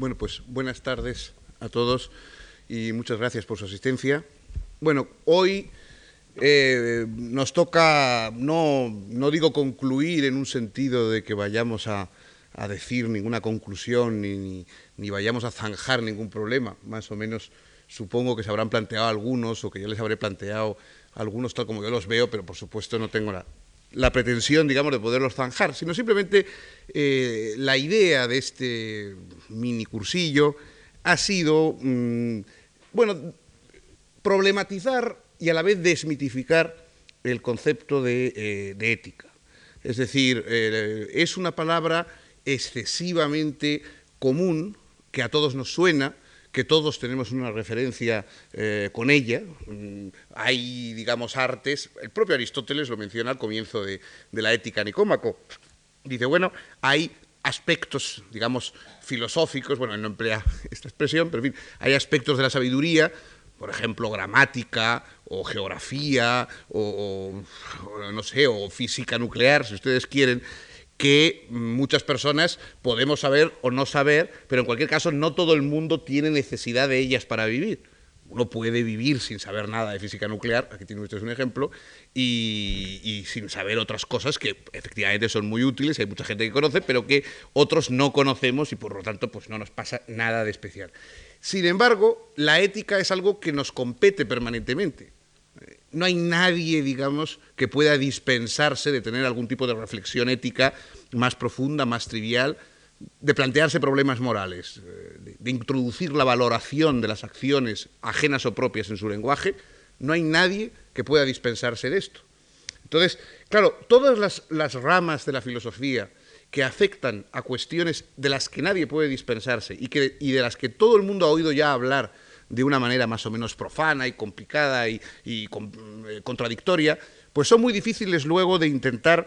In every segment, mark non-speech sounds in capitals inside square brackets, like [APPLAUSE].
Bueno, pues buenas tardes a todos y muchas gracias por su asistencia. Bueno, hoy eh, nos toca, no, no, digo concluir en un sentido de que vayamos a, decir ninguna conclusión ni, ni, vayamos a zanjar ningún problema, más o menos supongo que se habrán planteado algunos o que yo les habré planteado algunos tal como yo los veo, pero por supuesto no tengo la, la pretensión, digamos, de poderlos zanjar, sino simplemente eh, la idea de este mini cursillo ha sido, mm, bueno, problematizar y a la vez desmitificar el concepto de, eh, ética. Es decir, eh, es una palabra excesivamente común que a todos nos suena, que todos tenemos una referencia eh, con ella. Mm, hay, digamos, artes, el propio Aristóteles lo menciona al comienzo de, la ética Nicómaco. Dice, bueno, hay aspectos, digamos, filosóficos, bueno, no emplea [LAUGHS] esta expresión, pero en fin, hay aspectos de la sabiduría, por ejemplo, gramática o geografía o no sé, o física nuclear, si ustedes quieren, que muchas personas podemos saber o no saber, pero en cualquier caso no todo el mundo tiene necesidad de ellas para vivir. Uno puede vivir sin saber nada de física nuclear, aquí tiene usted un ejemplo, y, sin saber otras cosas que efectivamente son muy útiles, hay mucha gente que conoce, pero que otros no conocemos y por lo tanto pues no nos pasa nada de especial. Sin embargo, la ética es algo que nos compete permanentemente no hay nadie, digamos, que pueda dispensarse de tener algún tipo de reflexión ética más profunda, más trivial, de plantearse problemas morales, eh, de, introducir la valoración de las acciones ajenas o propias en su lenguaje. No hay nadie que pueda dispensarse de esto. Entonces, claro, todas las, ramas de la filosofía que afectan a cuestiones de las que nadie puede dispensarse y, y de las que todo el mundo ha oído ya hablar de una manera más o menos profana y complicada y, eh, contradictoria, pues son muy difíciles luego de intentar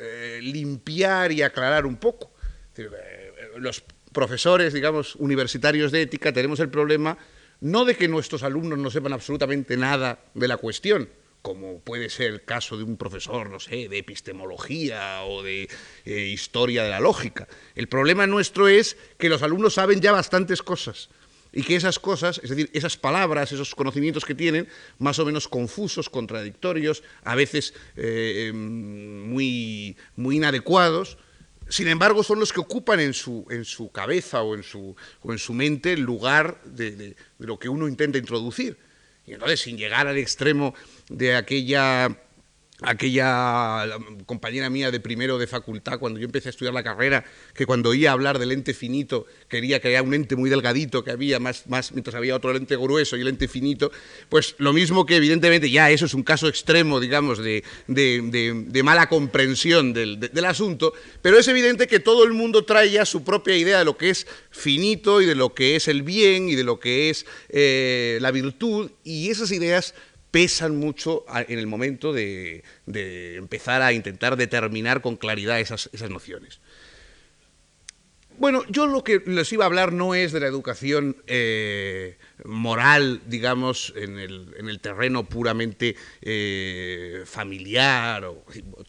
eh, limpiar y aclarar un poco. Eh, los profesores, digamos, universitarios de ética tenemos el problema no de que nuestros alumnos no sepan absolutamente nada de la cuestión, como puede ser el caso de un profesor, no sé, de epistemología o de historia de la lógica. El problema nuestro es que los alumnos saben ya bastantes cosas y que esas cosas, es decir, esas palabras, esos conocimientos que tienen, más o menos confusos, contradictorios, a veces eh, em, muy, muy inadecuados, sin embargo, son los que ocupan en su, en su cabeza o en su, o en su mente el lugar de lo que uno intenta introducir. Y entonces, sin llegar al extremo de aquella aquella compañera mía de primero de facultad, cuando yo empecé a estudiar la carrera, que cuando oía hablar del ente finito, quería que haya un ente muy delgadito que había, más, mientras había otro lente grueso y el ente finito, pues lo mismo que evidentemente ya eso es un caso extremo, digamos, de, mala comprensión del, asunto, pero es evidente que todo el mundo trae ya su propia idea de lo que es finito y de lo que es el bien y de lo que es eh, la virtud, y esas ideas pesan mucho en el momento de, empezar a intentar determinar con claridad esas, nociones. Bueno, yo lo que les iba a hablar no es de la educación eh, moral, digamos, en el, terreno puramente eh, familiar.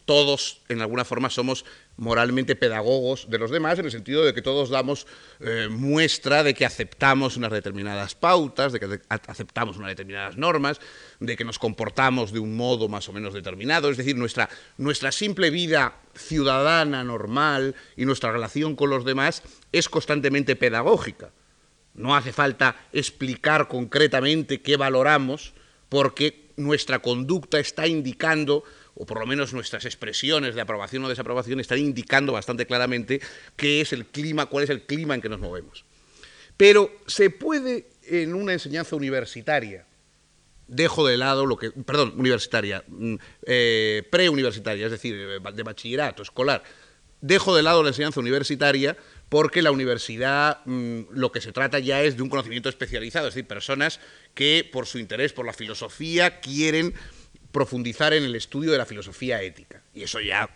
todos, en alguna forma, somos moralmente pedagogos de los demás, en el sentido de que todos damos eh, muestra de que aceptamos unas determinadas pautas, de que aceptamos unas determinadas normas, de que nos comportamos de un modo más o menos determinado, es decir, nuestra, nuestra simple vida ciudadana normal y nuestra relación con los demás es constantemente pedagógica. No hace falta explicar concretamente qué valoramos, porque nuestra conducta está indicando o por lo menos nuestras expresiones de aprobación o desaprobación están indicando bastante claramente qué es el clima, cuál es el clima en que nos movemos. Pero se puede en una enseñanza universitaria, dejo de lado lo que, perdón, universitaria, mm, eh, preuniversitaria, es decir, de bachillerato, escolar, dejo de lado la enseñanza universitaria porque la universidad mm, lo que se trata ya es de un conocimiento especializado, es decir, personas que por su interés por la filosofía quieren profundizar en el estudio de la filosofía ética. Y eso ya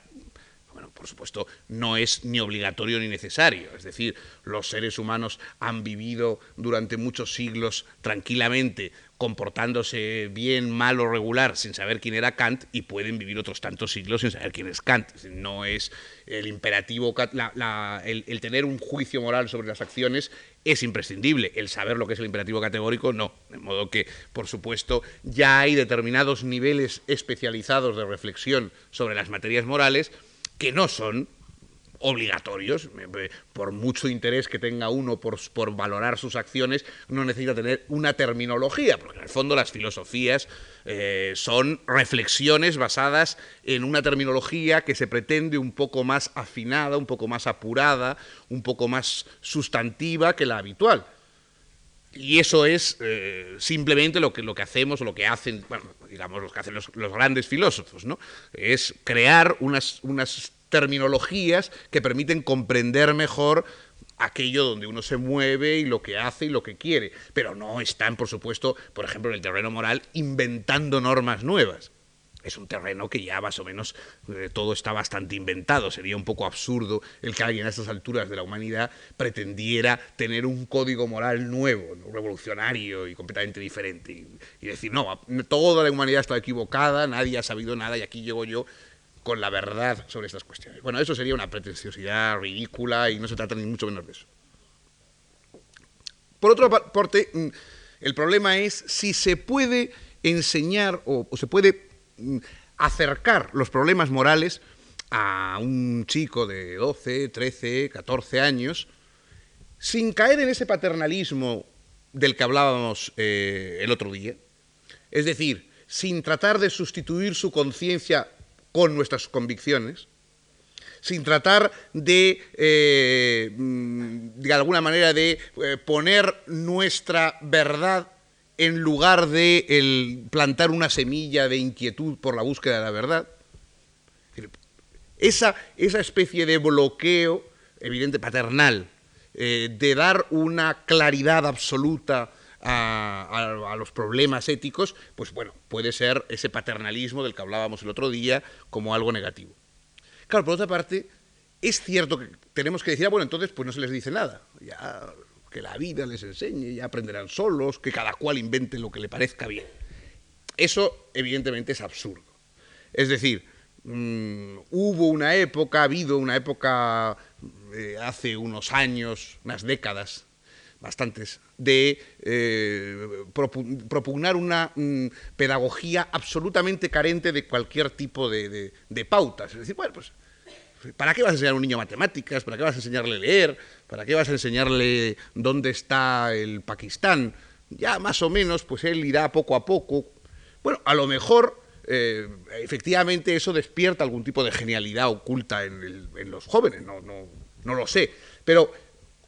Bueno, por supuesto, no es ni obligatorio ni necesario. Es decir, los seres humanos han vivido durante muchos siglos tranquilamente, comportándose bien, mal o regular, sin saber quién era Kant, y pueden vivir otros tantos siglos sin saber quién es Kant. No es el imperativo, el, tener un juicio moral sobre las acciones es imprescindible. El saber lo que es el imperativo categórico, no. De modo que, por supuesto, ya hay determinados niveles especializados de reflexión sobre las materias morales que no son obligatorios, por mucho interés que tenga uno por, por, valorar sus acciones, no necesita tener una terminología, porque en el fondo las filosofías eh, son reflexiones basadas en una terminología que se pretende un poco más afinada, un poco más apurada, un poco más sustantiva que la habitual. Y eso es eh, simplemente lo que, lo que hacemos lo que hacen, bueno, digamos, lo que hacen los, los grandes filósofos, ¿no? Es crear unas, unas terminologías que permiten comprender mejor aquello donde uno se mueve y lo que hace y lo que quiere, pero no están, por supuesto, por ejemplo, en el terreno moral, inventando normas nuevas. Es un terreno que ya más o menos eh, todo está bastante inventado. Sería un poco absurdo el que alguien a estas alturas de la humanidad pretendiera tener un código moral nuevo, revolucionario y completamente diferente. Y, y decir, no, toda la humanidad está equivocada, nadie ha sabido nada y aquí llego yo con la verdad sobre estas cuestiones. Bueno, eso sería una pretenciosidad ridícula y no se trata ni mucho menos de eso. Por otra parte, mm, el problema es si se puede enseñar o, se puede mm, acercar los problemas morales a un chico de 12, 13, 14 años sin caer en ese paternalismo del que hablábamos eh, el otro día. Es decir, sin tratar de sustituir su conciencia con nuestras convicciones, sin tratar de, eh, mm, de alguna manera, de eh, poner nuestra verdad en lugar de plantar una semilla de inquietud por la búsqueda de la verdad. Esa, esa especie de bloqueo, evidente paternal, eh, de dar una claridad absoluta a, los problemas éticos, pues bueno, puede ser ese paternalismo del que hablábamos el otro día como algo negativo. Claro, por otra parte, es cierto que tenemos que decir, ah, bueno, entonces pues no se les dice nada, ya que la vida les enseñe, ya aprenderán solos, que cada cual invente lo que le parezca bien. Eso evidentemente es absurdo. Es decir, mm, hubo una época, ha habido una época eh, hace unos años, unas décadas, bastantes, de eh, propugnar una mm, pedagogía absolutamente carente de cualquier tipo de, pautas. Es decir, bueno, pues, ¿para qué vas a enseñar a un niño matemáticas? ¿Para qué vas a enseñarle a leer? ¿Para qué vas a enseñarle dónde está el Pakistán? Ya más o menos, pues él irá poco a poco. Bueno, a lo mejor eh, efectivamente eso despierta algún tipo de genialidad oculta en, los jóvenes, no, no, no lo sé. Pero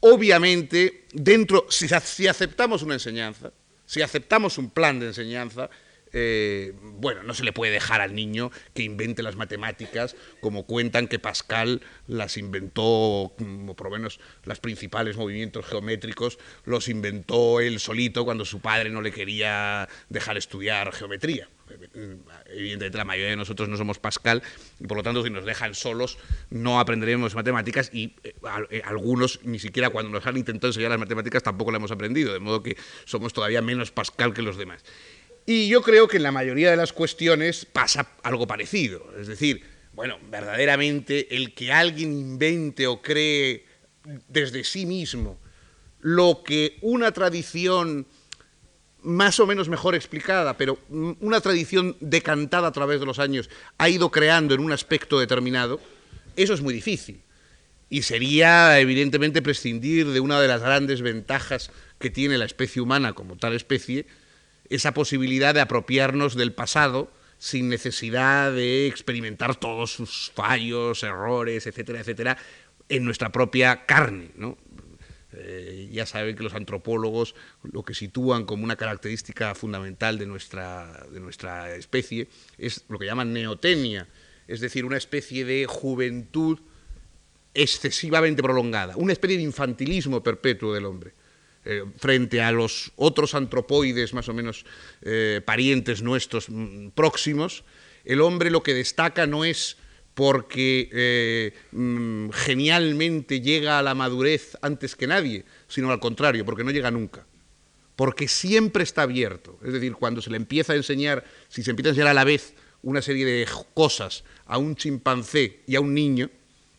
obviamente, dentro, si, aceptamos una enseñanza, si aceptamos un plan de enseñanza, eh, bueno, no se le puede dejar al niño que invente las matemáticas, como cuentan que Pascal las inventó, como por lo menos los principales movimientos geométricos, los inventó él solito cuando su padre no le quería dejar estudiar geometría evidentemente la mayoría de nosotros no somos Pascal, y por lo tanto si nos dejan solos no aprenderemos matemáticas y eh, eh, algunos ni siquiera cuando nos han intentado enseñar las matemáticas tampoco las hemos aprendido, de modo que somos todavía menos Pascal que los demás. Y yo creo que en la mayoría de las cuestiones pasa algo parecido, es decir, bueno, verdaderamente el que alguien invente o cree desde sí mismo lo que una tradición más o menos mejor explicada, pero una tradición decantada a través de los años ha ido creando en un aspecto determinado, eso es muy difícil. Y sería, evidentemente, prescindir de una de las grandes ventajas que tiene la especie humana como tal especie, esa posibilidad de apropiarnos del pasado sin necesidad de experimentar todos sus fallos, errores, etcétera, etcétera, en nuestra propia carne. ¿no? Eh, ya saben que los antropólogos lo que sitúan como una característica fundamental de nuestra, de nuestra especie es lo que llaman neotenia, es decir, una especie de juventud excesivamente prolongada, una especie de infantilismo perpetuo del hombre. Eh, frente a los otros antropoides más o menos eh, parientes nuestros mm, próximos, el hombre lo que destaca no es porque eh, mm, genialmente llega a la madurez antes que nadie, sino al contrario, porque no llega nunca. Porque siempre está abierto. Es decir, cuando se le empieza a enseñar, si se empieza a enseñar a la vez una serie de cosas a un chimpancé y a un niño,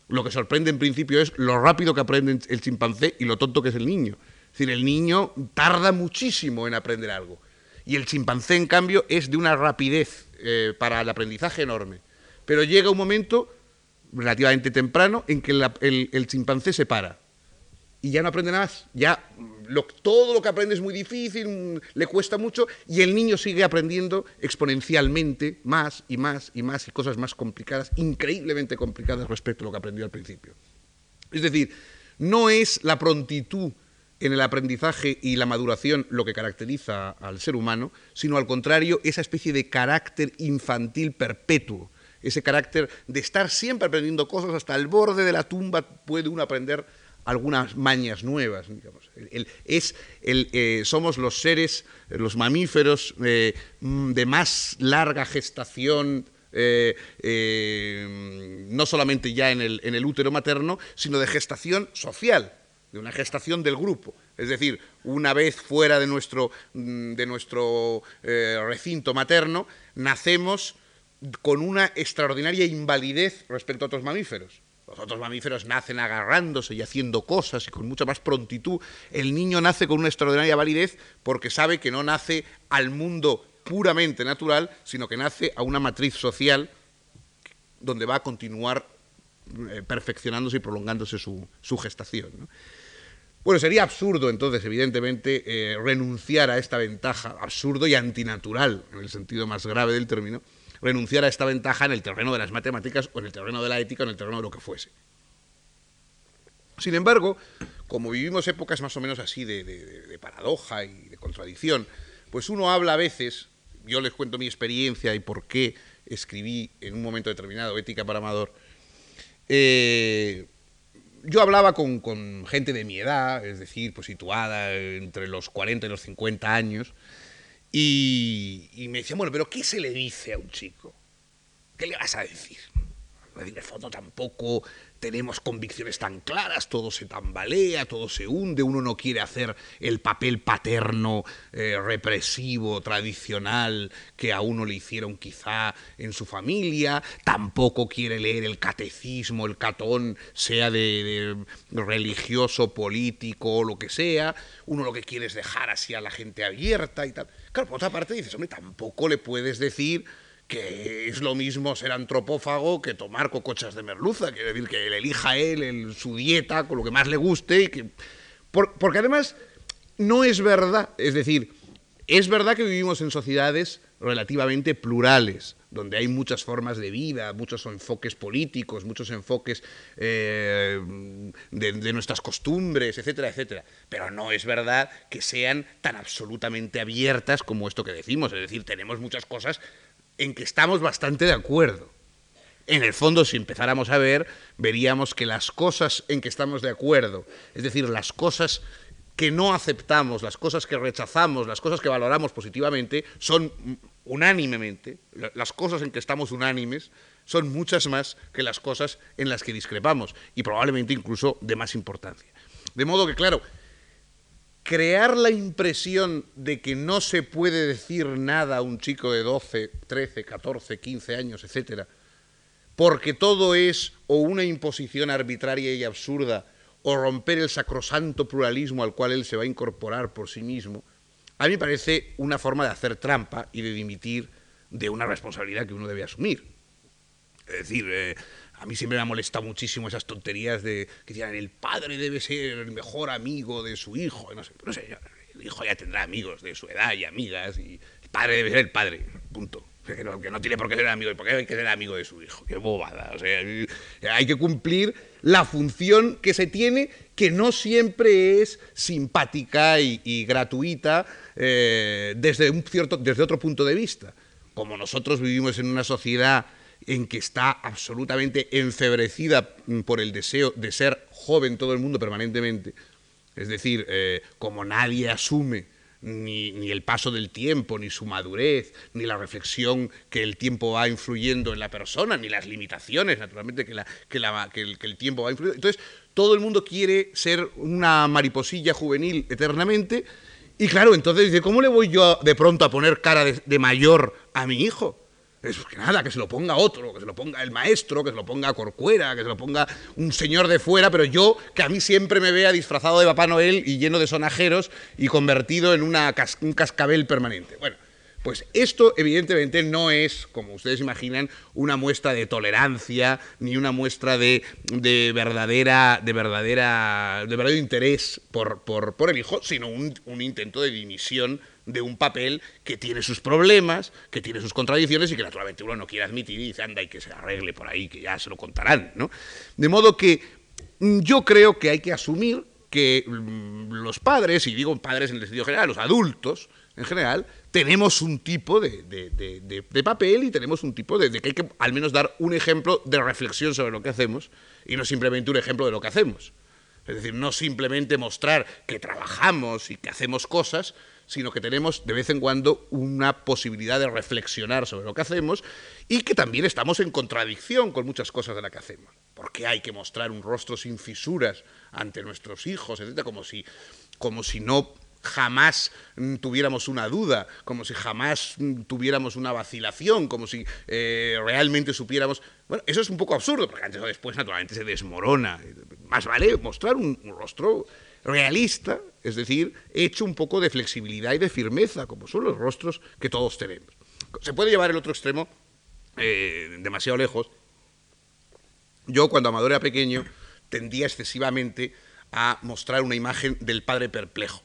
lo que sorprende en principio es lo rápido que aprende el chimpancé y lo tonto que es el niño. Es decir, el niño tarda muchísimo en aprender algo. Y el chimpancé, en cambio, es de una rapidez eh, para el aprendizaje enorme. Pero llega un momento relativamente temprano en que el, chimpancé se para y ya no aprende nada más. Ya todo lo que aprende es muy difícil, mm, le cuesta mucho y el niño sigue aprendiendo exponencialmente más y más y más y cosas más complicadas, increíblemente complicadas respecto a lo que aprendió al principio. Es decir, no es la prontitud en el aprendizaje y la maduración lo que caracteriza al ser humano, sino al contrario, esa especie de carácter infantil perpetuo, ese carácter de estar siempre aprendiendo cosas hasta el borde de la tumba puede uno aprender algunas mañas nuevas. es eh, somos los seres, los mamíferos eh, mm, de más larga gestación eh, no solamente ya en el, útero materno, sino de gestación social de una gestación del grupo. Es decir, una vez fuera de nuestro, mm, de nuestro recinto materno, nacemos con una extraordinaria invalidez respecto a otros mamíferos. Los otros mamíferos nacen agarrándose y haciendo cosas y con mucha más prontitud. El niño nace con una extraordinaria validez porque sabe que no nace al mundo puramente natural, sino que nace a una matriz social donde va a continuar eh, perfeccionándose y prolongándose su, su gestación. ¿no? Bueno, sería absurdo entonces, evidentemente, eh, renunciar a esta ventaja, absurdo y antinatural, en el sentido más grave del término, renunciar a esta ventaja en el terreno de las matemáticas o en el terreno de la ética o en el terreno de lo que fuese. Sin embargo, como vivimos épocas más o menos así de, de paradoja y de contradicción, pues uno habla a veces, yo les cuento mi experiencia y por qué escribí en un momento determinado Ética para Amador, eh, yo hablaba con, gente de mi edad, es decir, pues situada entre los 40 y los 50 años, y, me decían, bueno, pero ¿qué se le dice a un chico? ¿Qué le vas a decir? De fondo tampoco tenemos convicciones tan claras, todo se tambalea, todo se hunde, uno no quiere hacer el papel paterno, eh, represivo, tradicional que a uno le hicieron quizá en su familia, tampoco quiere leer el catecismo, el catón, sea de, de religioso, político lo que sea, uno lo que quiere es dejar así a la gente abierta y tal. Claro, por otra parte dices, hombre, tampoco le puedes decir que es lo mismo ser antropófago que tomar cocochas de merluza, quiere decir que él elija él su dieta con lo que más le guste, y que, porque además no es verdad, es decir, es verdad que vivimos en sociedades relativamente plurales, donde hay muchas formas de vida, muchos enfoques políticos, muchos enfoques eh, de, de, nuestras costumbres, etcétera, etcétera. Pero no es verdad que sean tan absolutamente abiertas como esto que decimos. Es decir, tenemos muchas cosas en que estamos bastante de acuerdo. En el fondo, si empezáramos a ver, veríamos que las cosas en que estamos de acuerdo, es decir, las cosas que no aceptamos, las cosas que rechazamos, las cosas que valoramos positivamente, son unánimemente, las cosas en que estamos unánimes, son muchas más que las cosas en las que discrepamos, y probablemente incluso de más importancia. De modo que, claro, crear la impresión de que no se puede decir nada a un chico de 12, 13, 14, 15 años, etcétera, porque todo es o una imposición arbitraria y absurda o romper el sacrosanto pluralismo al cual él se va a incorporar por sí mismo, a mí me parece una forma de hacer trampa y de dimitir de una responsabilidad que uno debe asumir. Es decir, eh, a mí siempre me ha molestado muchísimo esas tonterías de que decían el padre debe ser el mejor amigo de su hijo. No sé, el hijo ya tendrá amigos de su edad y amigas y el padre debe ser el padre, punto. [LAUGHS] Que no, tiene por qué ser amigo, ¿por qué hay ser amigo de su hijo? Qué bobada. O sea, hay que cumplir la función que se tiene, que no siempre es simpática y, gratuita eh, desde, un cierto, desde otro punto de vista. Como nosotros vivimos en una sociedad en que está absolutamente enfebrecida por el deseo de ser joven todo el mundo permanentemente. Es decir, eh, como nadie asume ni, el paso del tiempo, ni su madurez, ni la reflexión que el tiempo va influyendo en la persona, ni las limitaciones, naturalmente, que, el, que el tiempo va influyendo. Entonces, todo el mundo quiere ser una mariposilla juvenil eternamente. Y claro, entonces dice, ¿cómo le voy yo de pronto a poner cara de mayor a mi hijo? Es que nada, que se lo ponga otro, que se lo ponga el maestro, que se lo ponga Corcuera, que se lo ponga un señor de fuera, pero yo, que a mí siempre me vea disfrazado de Papá Noel y lleno de sonajeros y convertido en una un cascabel permanente. Bueno, pues esto evidentemente no es, como ustedes imaginan, una muestra de tolerancia ni una muestra de, verdadera, de, verdadera, de verdadero interés por, por, el hijo, sino un intento de dimisión de un papel que tiene sus problemas, que tiene sus contradicciones y que naturalmente uno no quiere admitir y dice, anda, y que se arregle por ahí, que ya se lo contarán, ¿no? De modo que mm, yo creo que hay que asumir que mm, los padres, y digo padres en el sentido general, los adultos en general, tenemos un tipo de, de papel y tenemos un tipo de, que hay que al menos dar un ejemplo de reflexión sobre lo que hacemos y no simplemente un ejemplo de lo que hacemos. Es decir, no simplemente mostrar que trabajamos y que hacemos cosas, sino que tenemos de vez en cuando una posibilidad de reflexionar sobre lo que hacemos y que también estamos en contradicción con muchas cosas de las que hacemos. Porque hay que mostrar un rostro sin fisuras ante nuestros hijos, etcétera, como si, como si no jamás mm, tuviéramos una duda, como si jamás mm, tuviéramos una vacilación, como si eh, realmente supiéramos... Bueno, eso es un poco absurdo, porque antes o después naturalmente se desmorona. Más vale mostrar un rostro realista, es decir, hecho un poco de flexibilidad y de firmeza, como son los rostros que todos tenemos. Se puede llevar el otro extremo eh, demasiado lejos. Yo, cuando Amador era pequeño, tendía excesivamente a mostrar una imagen del padre perplejo.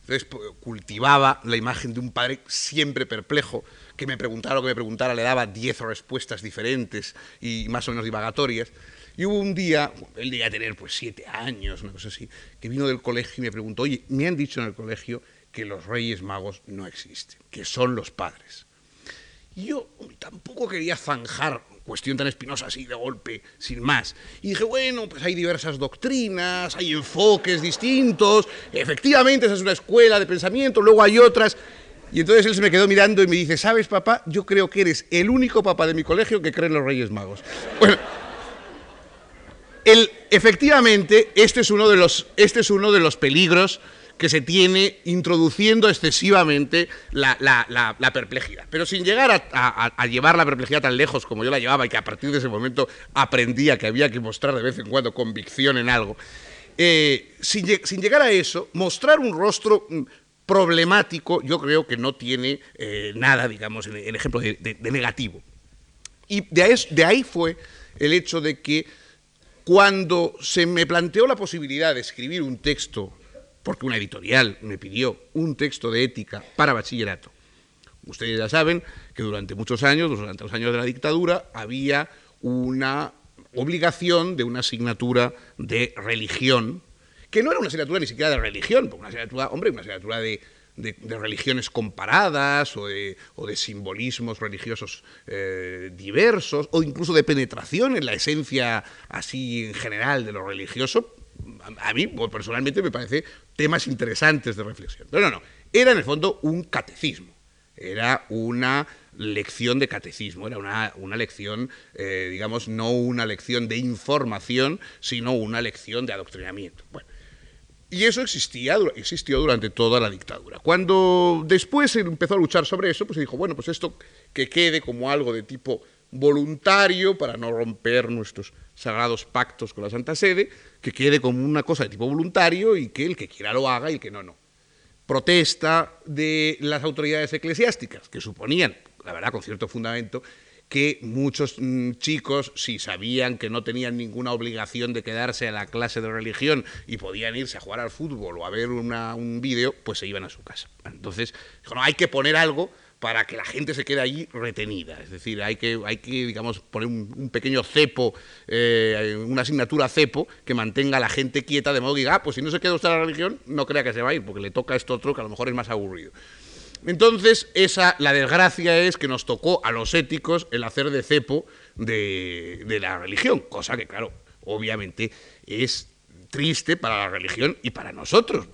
Entonces cultivaba la imagen de un padre siempre perplejo, que me preguntara lo que me preguntara, le daba diez respuestas diferentes y más o menos divagatorias. Y hubo un día, él debía tener pues siete años, una cosa así, que vino del colegio y me preguntó, oye, me han dicho en el colegio que los reyes magos no existen, que son los padres. Y yo tampoco quería zanjar cuestión tan espinosa así de golpe, sin más. Y dije, bueno, pues hay diversas doctrinas, hay enfoques distintos, efectivamente esa es una escuela de pensamiento, luego hay otras. Y entonces él se me quedó mirando y me dice, ¿sabes, papá? Yo creo que eres el único papá de mi colegio que cree en los Reyes Magos. Bueno, efectivamente, este es, uno de los, este es uno de los peligros que se tiene introduciendo excesivamente la, perplejidad. Pero sin llegar a, llevar la perplejidad tan lejos como yo la llevaba y que a partir de ese momento aprendía que había que mostrar de vez en cuando convicción en algo, eh, sin, llegar a eso, mostrar un rostro mm, problemático yo creo que no tiene eh, nada, digamos, en, ejemplo de, negativo. Y de ahí fue el hecho de que cuando se me planteó la posibilidad de escribir un texto, porque una editorial me pidió un texto de ética para bachillerato, ustedes ya saben que durante muchos años, durante los años de la dictadura, había una obligación de una asignatura de religión, que no era una asignatura ni siquiera de religión, porque una asignatura, hombre, una asignatura de de, religiones comparadas o de, simbolismos religiosos eh, diversos o incluso de penetración en la esencia así en general de lo religioso, a, mí personalmente me parece temas interesantes de reflexión. Pero no, no, era en el fondo un catecismo, era una lección de catecismo, era una, una lección, eh, digamos, no una lección de información, sino una lección de adoctrinamiento. Bueno, y eso existía, existió durante toda la dictadura. Cuando después se empezó a luchar sobre eso, pues se dijo, bueno, pues esto que quede como algo de tipo voluntario para no romper nuestros sagrados pactos con la Santa Sede, que quede como una cosa de tipo voluntario y que el que quiera lo haga y el que no, no. Protesta de las autoridades eclesiásticas, que suponían, la verdad, con cierto fundamento, que muchos mm, chicos, si sabían que no tenían ninguna obligación de quedarse a la clase de religión y podían irse a jugar al fútbol o a ver un vídeo, pues se iban a su casa. Entonces, no, hay que poner algo para que la gente se quede allí retenida. Es decir, hay que, hay que digamos, poner un, pequeño cepo, eh, una asignatura cepo que mantenga a la gente quieta, de modo que diga, ah, pues si no se queda usted a la religión, no crea que se va a ir, porque le toca esto otro que a lo mejor es más aburrido. Entonces, esa, la desgracia es que nos tocó a los éticos el hacer de cepo de, la religión, cosa que, claro, obviamente es triste para la religión y para nosotros.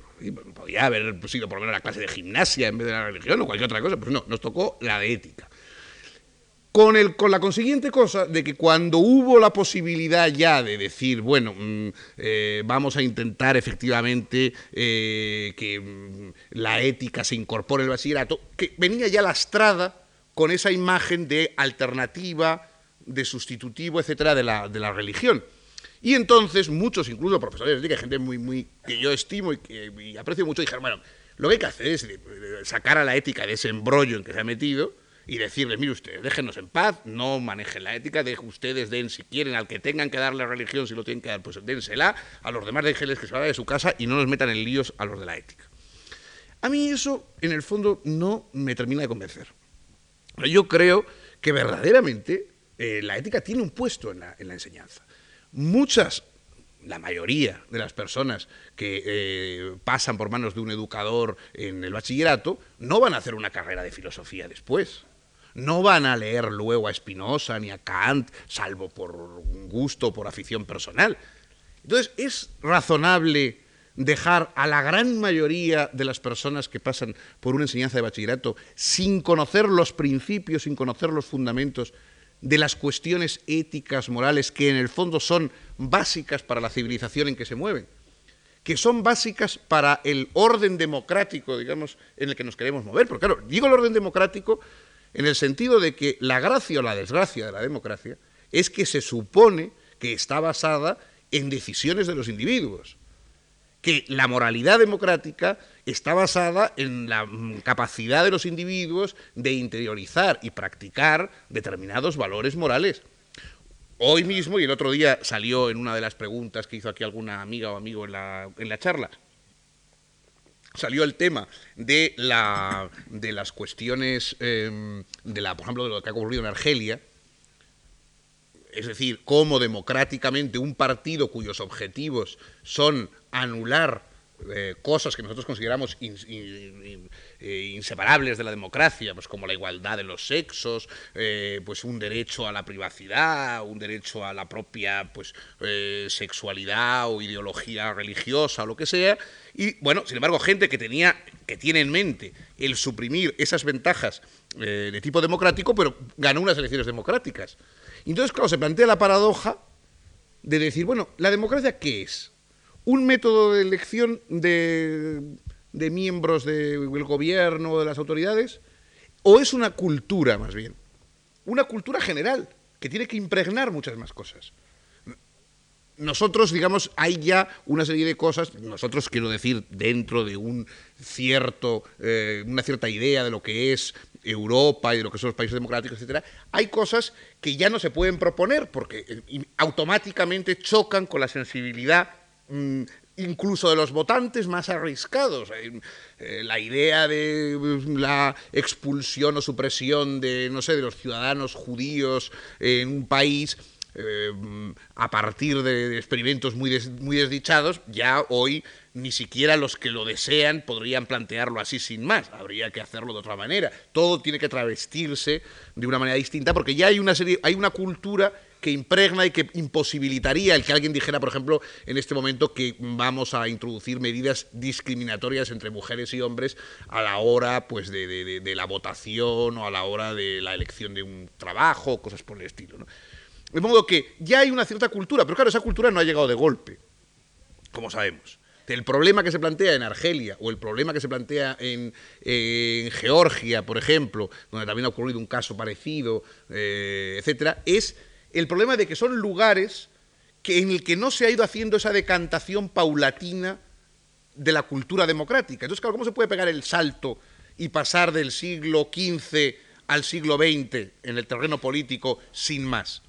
podía haber sido por lo menos la clase de gimnasia en vez de la religión o cualquier otra cosa, pues no, nos tocó la de ética. Con, el, con la consiguiente cosa de que cuando hubo la posibilidad ya de decir, bueno, mm, eh, vamos a intentar efectivamente eh, que mm, la ética se incorpore el bachillerato, que venía ya lastrada con esa imagen de alternativa, de sustitutivo, etcétera, de la, de la religión. Y entonces muchos, incluso profesores de gente muy, muy, que yo estimo y que aprecio mucho, dijeron, bueno, lo que hay que hacer es sacar a la ética de ese embrollo en que se ha metido y decirles, mire ustedes, déjenos en paz, no manejen la ética, dejen ustedes, den si quieren al que tengan que darle religión, si lo tienen que dar, pues dénsela, a los demás déjenles que se vayan de su casa y no nos metan en líos a los de la ética. A mí eso, en el fondo, no me termina de convencer. Yo creo que verdaderamente eh, la ética tiene un puesto en la, enseñanza. Muchas la mayoría de las personas que eh, pasan por manos de un educador en el bachillerato no van a hacer una carrera de filosofía después no van a leer luego a Spinoza ni a Kant, salvo por gusto o por afición personal. Entonces, es razonable dejar a la gran mayoría de las personas que pasan por una enseñanza de bachillerato sin conocer los principios, sin conocer los fundamentos de las cuestiones éticas, morales, que en el fondo son básicas para la civilización en que se mueven, que son básicas para el orden democrático, digamos, en el que nos queremos mover. Porque claro, digo el orden democrático en el sentido de que la gracia o la desgracia de la democracia es que se supone que está basada en decisiones de los individuos, que la moralidad democrática está basada en la capacidad de los individuos de interiorizar y practicar determinados valores morales. Hoy mismo, y el otro día salió en una de las preguntas que hizo aquí alguna amiga o amigo en la, en la charla, salió el tema de, la, de las cuestiones, em, de la, por ejemplo, de lo que ha ocurrido en Argelia, es decir, cómo democráticamente un partido cuyos objetivos son anular eh, cosas que nosotros consideramos eh, inseparables de la democracia, pues como la igualdad de los sexos, eh, pues un derecho a la privacidad, un derecho a la propia pues, sexualidad o ideología religiosa o lo que sea, y bueno, sin embargo, gente que tenía, que tiene en mente el suprimir esas ventajas de tipo democrático, pero ganó unas elecciones democráticas. Entonces, claro, se plantea la paradoja de decir, bueno, ¿la democracia qué es? un método de elección de, miembros del gobierno o de las autoridades, o es una cultura más bien, una cultura general que tiene que impregnar muchas más cosas. Nosotros, digamos, hay ya una serie de cosas, nosotros quiero decir, dentro de un cierto, eh, una cierta idea de lo que es Europa y de lo que son los países democráticos, etcétera, hay cosas que ya no se pueden proponer porque eh, automáticamente chocan con la sensibilidad Mm, incluso de los votantes más arriscados. Eh, la idea de pues, la expulsión o supresión de, no sé, de los ciudadanos judíos en un país eh, a partir de, experimentos muy, muy desdichados, ya hoy ni siquiera los que lo desean podrían plantearlo así sin más. Habría que hacerlo de otra manera. Todo tiene que travestirse de una manera distinta porque ya hay una serie, hay una cultura que impregna y que imposibilitaría el que alguien dijera, por ejemplo, en este momento que vamos a introducir medidas discriminatorias entre mujeres y hombres a la hora pues, de, la votación o a la hora de la elección de un trabajo, cosas por el estilo. De modo que ya hay una cierta cultura, pero claro, esa cultura no ha llegado de golpe, como sabemos. El problema que se plantea en Argelia o el problema que se plantea en, Georgia, por ejemplo, donde también ha ocurrido un caso parecido, eh, etcétera, es el problema de que son lugares que, en el que no se ha ido haciendo esa decantación paulatina de la cultura democrática. Entonces, claro, ¿cómo se puede pegar el salto y pasar del siglo XV al siglo XX en el terreno político sin más?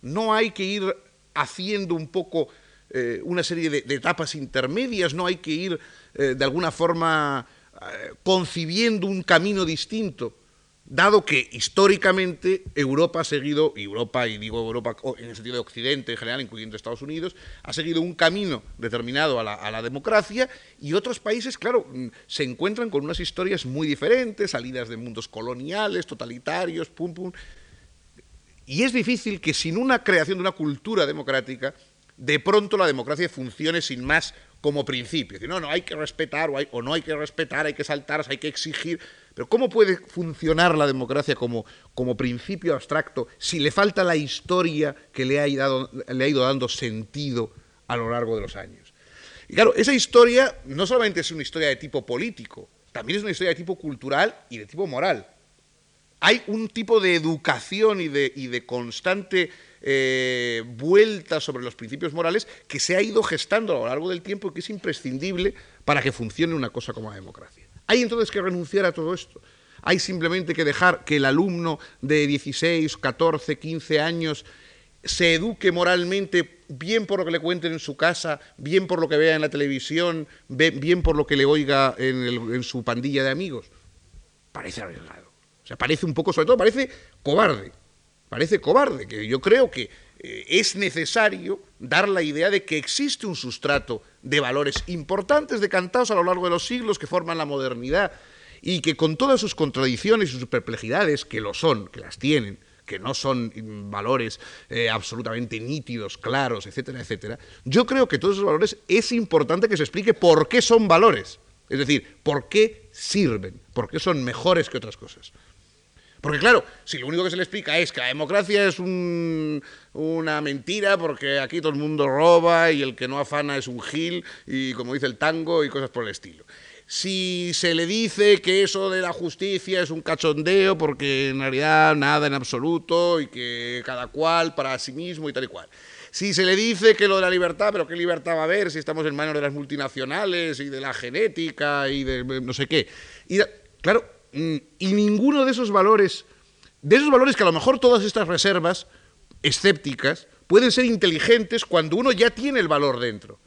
No hay que ir haciendo un poco eh, una serie de, etapas intermedias, no hay que ir eh, de alguna forma eh, concibiendo un camino distinto dado que históricamente Europa ha seguido, Europa, y digo Europa en el sentido de Occidente en general, incluyendo Estados Unidos, ha seguido un camino determinado a la, democracia, y otros países, claro, mm, se encuentran con unas historias muy diferentes, salidas de mundos coloniales, totalitarios, pum, pum. Y es difícil que sin una creación de una cultura democrática, de pronto la democracia funcione sin más como principio. no, no, hay que respetar o, o no hay que respetar, hay que saltarse, hay que exigir. Pero ¿cómo puede funcionar la democracia como, como principio abstracto si le falta la historia que le ha, ido dando sentido a lo largo de los años? Y claro, esa historia no solamente es una historia de tipo político, también es una historia de tipo cultural y de tipo moral. Hay un tipo de educación y de, y de constante eh, vuelta sobre los principios morales que se ha ido gestando a lo largo del tiempo y que es imprescindible para que funcione una cosa como la democracia. Hay entonces que renunciar a todo esto. Hay simplemente que dejar que el alumno de 16, 14, 15 años se eduque moralmente, bien por lo que le cuenten en su casa, bien por lo que vea en la televisión, bien por lo que le oiga en, su pandilla de amigos. Parece arriesgado. O sea, parece un poco, sobre todo, parece cobarde. Parece cobarde, que yo creo que eh, es necesario dar la idea de que existe un sustrato de valores importantes decantados a lo largo de los siglos que forman la modernidad y que con todas sus contradicciones y sus perplejidades, que lo son, que las tienen, que no son valores eh, absolutamente nítidos, claros, etcétera, etcétera, yo creo que todos esos valores es importante que se explique por qué son valores, es decir, por qué sirven, por qué son mejores que otras cosas. Porque claro, si lo único que se le explica es que la democracia es una mentira porque aquí todo el mundo roba y el que no afana es un gil y como dice el tango y cosas por el estilo. Si se le dice que eso de la justicia es un cachondeo porque en realidad nada en absoluto y que cada cual para sí mismo y tal y cual. Si se le dice que lo de la libertad, pero ¿qué libertad va a haber si estamos en manos de las multinacionales y de la genética y de no sé qué? Y claro, y ninguno de esos valores, de esos valores que a lo mejor todas estas reservas escépticas pueden ser inteligentes cuando uno ya tiene el valor dentro.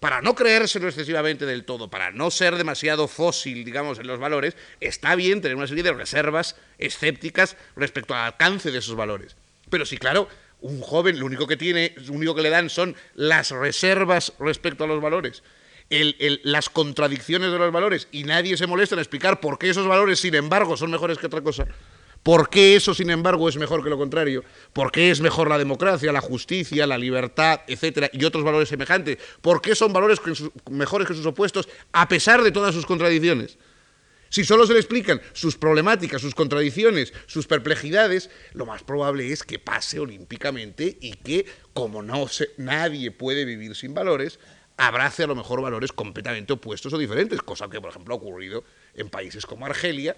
Para no creérselo excesivamente del todo, para no ser demasiado fósil, digamos, en los valores, está bien tener una serie de reservas escépticas respecto al alcance de esos valores. Pero sí, claro, un joven lo único que tiene, lo único que le dan son las reservas respecto a los valores las contradicciones de los valores y nadie se molesta en explicar por qué esos valores, sin embargo, son mejores que otra cosa. ¿Por qué eso, sin embargo, es mejor que lo contrario? ¿Por qué es mejor la democracia, la justicia, la libertad, etcétera, y otros valores semejantes? ¿Por qué son valores mejores que sus opuestos, a pesar de todas sus contradicciones? Si solo se le explican sus problemáticas, sus contradicciones, sus perplejidades, lo más probable es que pase olímpicamente y que, como no nadie puede vivir sin valores, abrace a lo mejor valores completamente opuestos o diferentes, cosa que por ejemplo ha ocurrido en países como Argelia,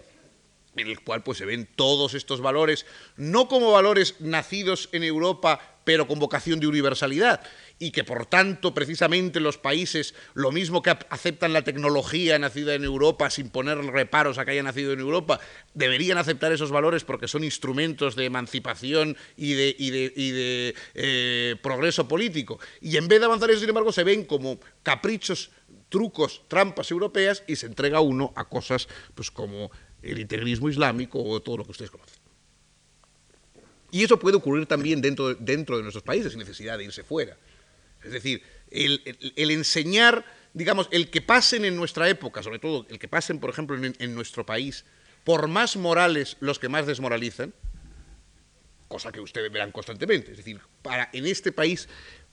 en el cual pues se ven todos estos valores, no como valores nacidos en Europa, pero con vocación de universalidad, y que por tanto precisamente los países, lo mismo que aceptan la tecnología nacida en Europa sin poner reparos a que haya nacido en Europa, deberían aceptar esos valores porque son instrumentos de emancipación y de, eh, progreso político. Y en vez de avanzar eso, sin embargo, se ven como caprichos trucos, trampas europeas y se entrega uno a cosas pues como el integrismo islámico o todo lo que ustedes conocen. Y eso puede ocurrir también dentro, dentro de nuestros países sin necesidad de irse fuera. Es decir, el, enseñar, digamos, el que pasen en nuestra época, sobre todo el que pasen, por ejemplo, en, nuestro país, por más morales los que más desmoralizan, cosa que ustedes verán constantemente. Es decir, para, en este país,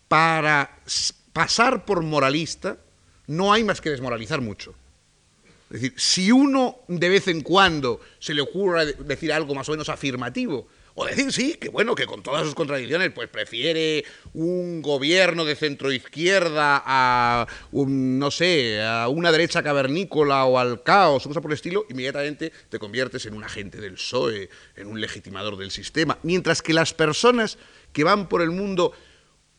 para pasar por moralista, no hay más que desmoralizar mucho. Es decir, si uno de vez en cuando se le ocurra decir algo más o menos afirmativo, o decir sí, que bueno, que con todas sus contradicciones, pues prefiere un gobierno de centro izquierda a, no sé, a una derecha cavernícola o al caos, cosa por el estilo, inmediatamente te conviertes en un agente del PSOE, en un legitimador del sistema. Mientras que las personas que van por el mundo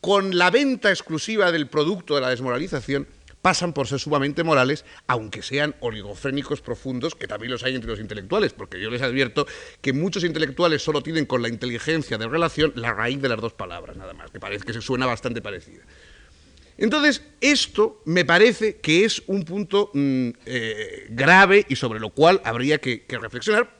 con la venta exclusiva del producto de la desmoralización, pasan por ser sumamente morales, aunque sean oligofrénicos profundos, que también los hay entre los intelectuales, porque yo les advierto que muchos intelectuales solo tienen con la inteligencia de relación la raíz de las dos palabras, nada más, que parece que se suena bastante parecida. Entonces, esto me parece que es un punto mm, eh, grave y sobre lo cual habría que, que reflexionar,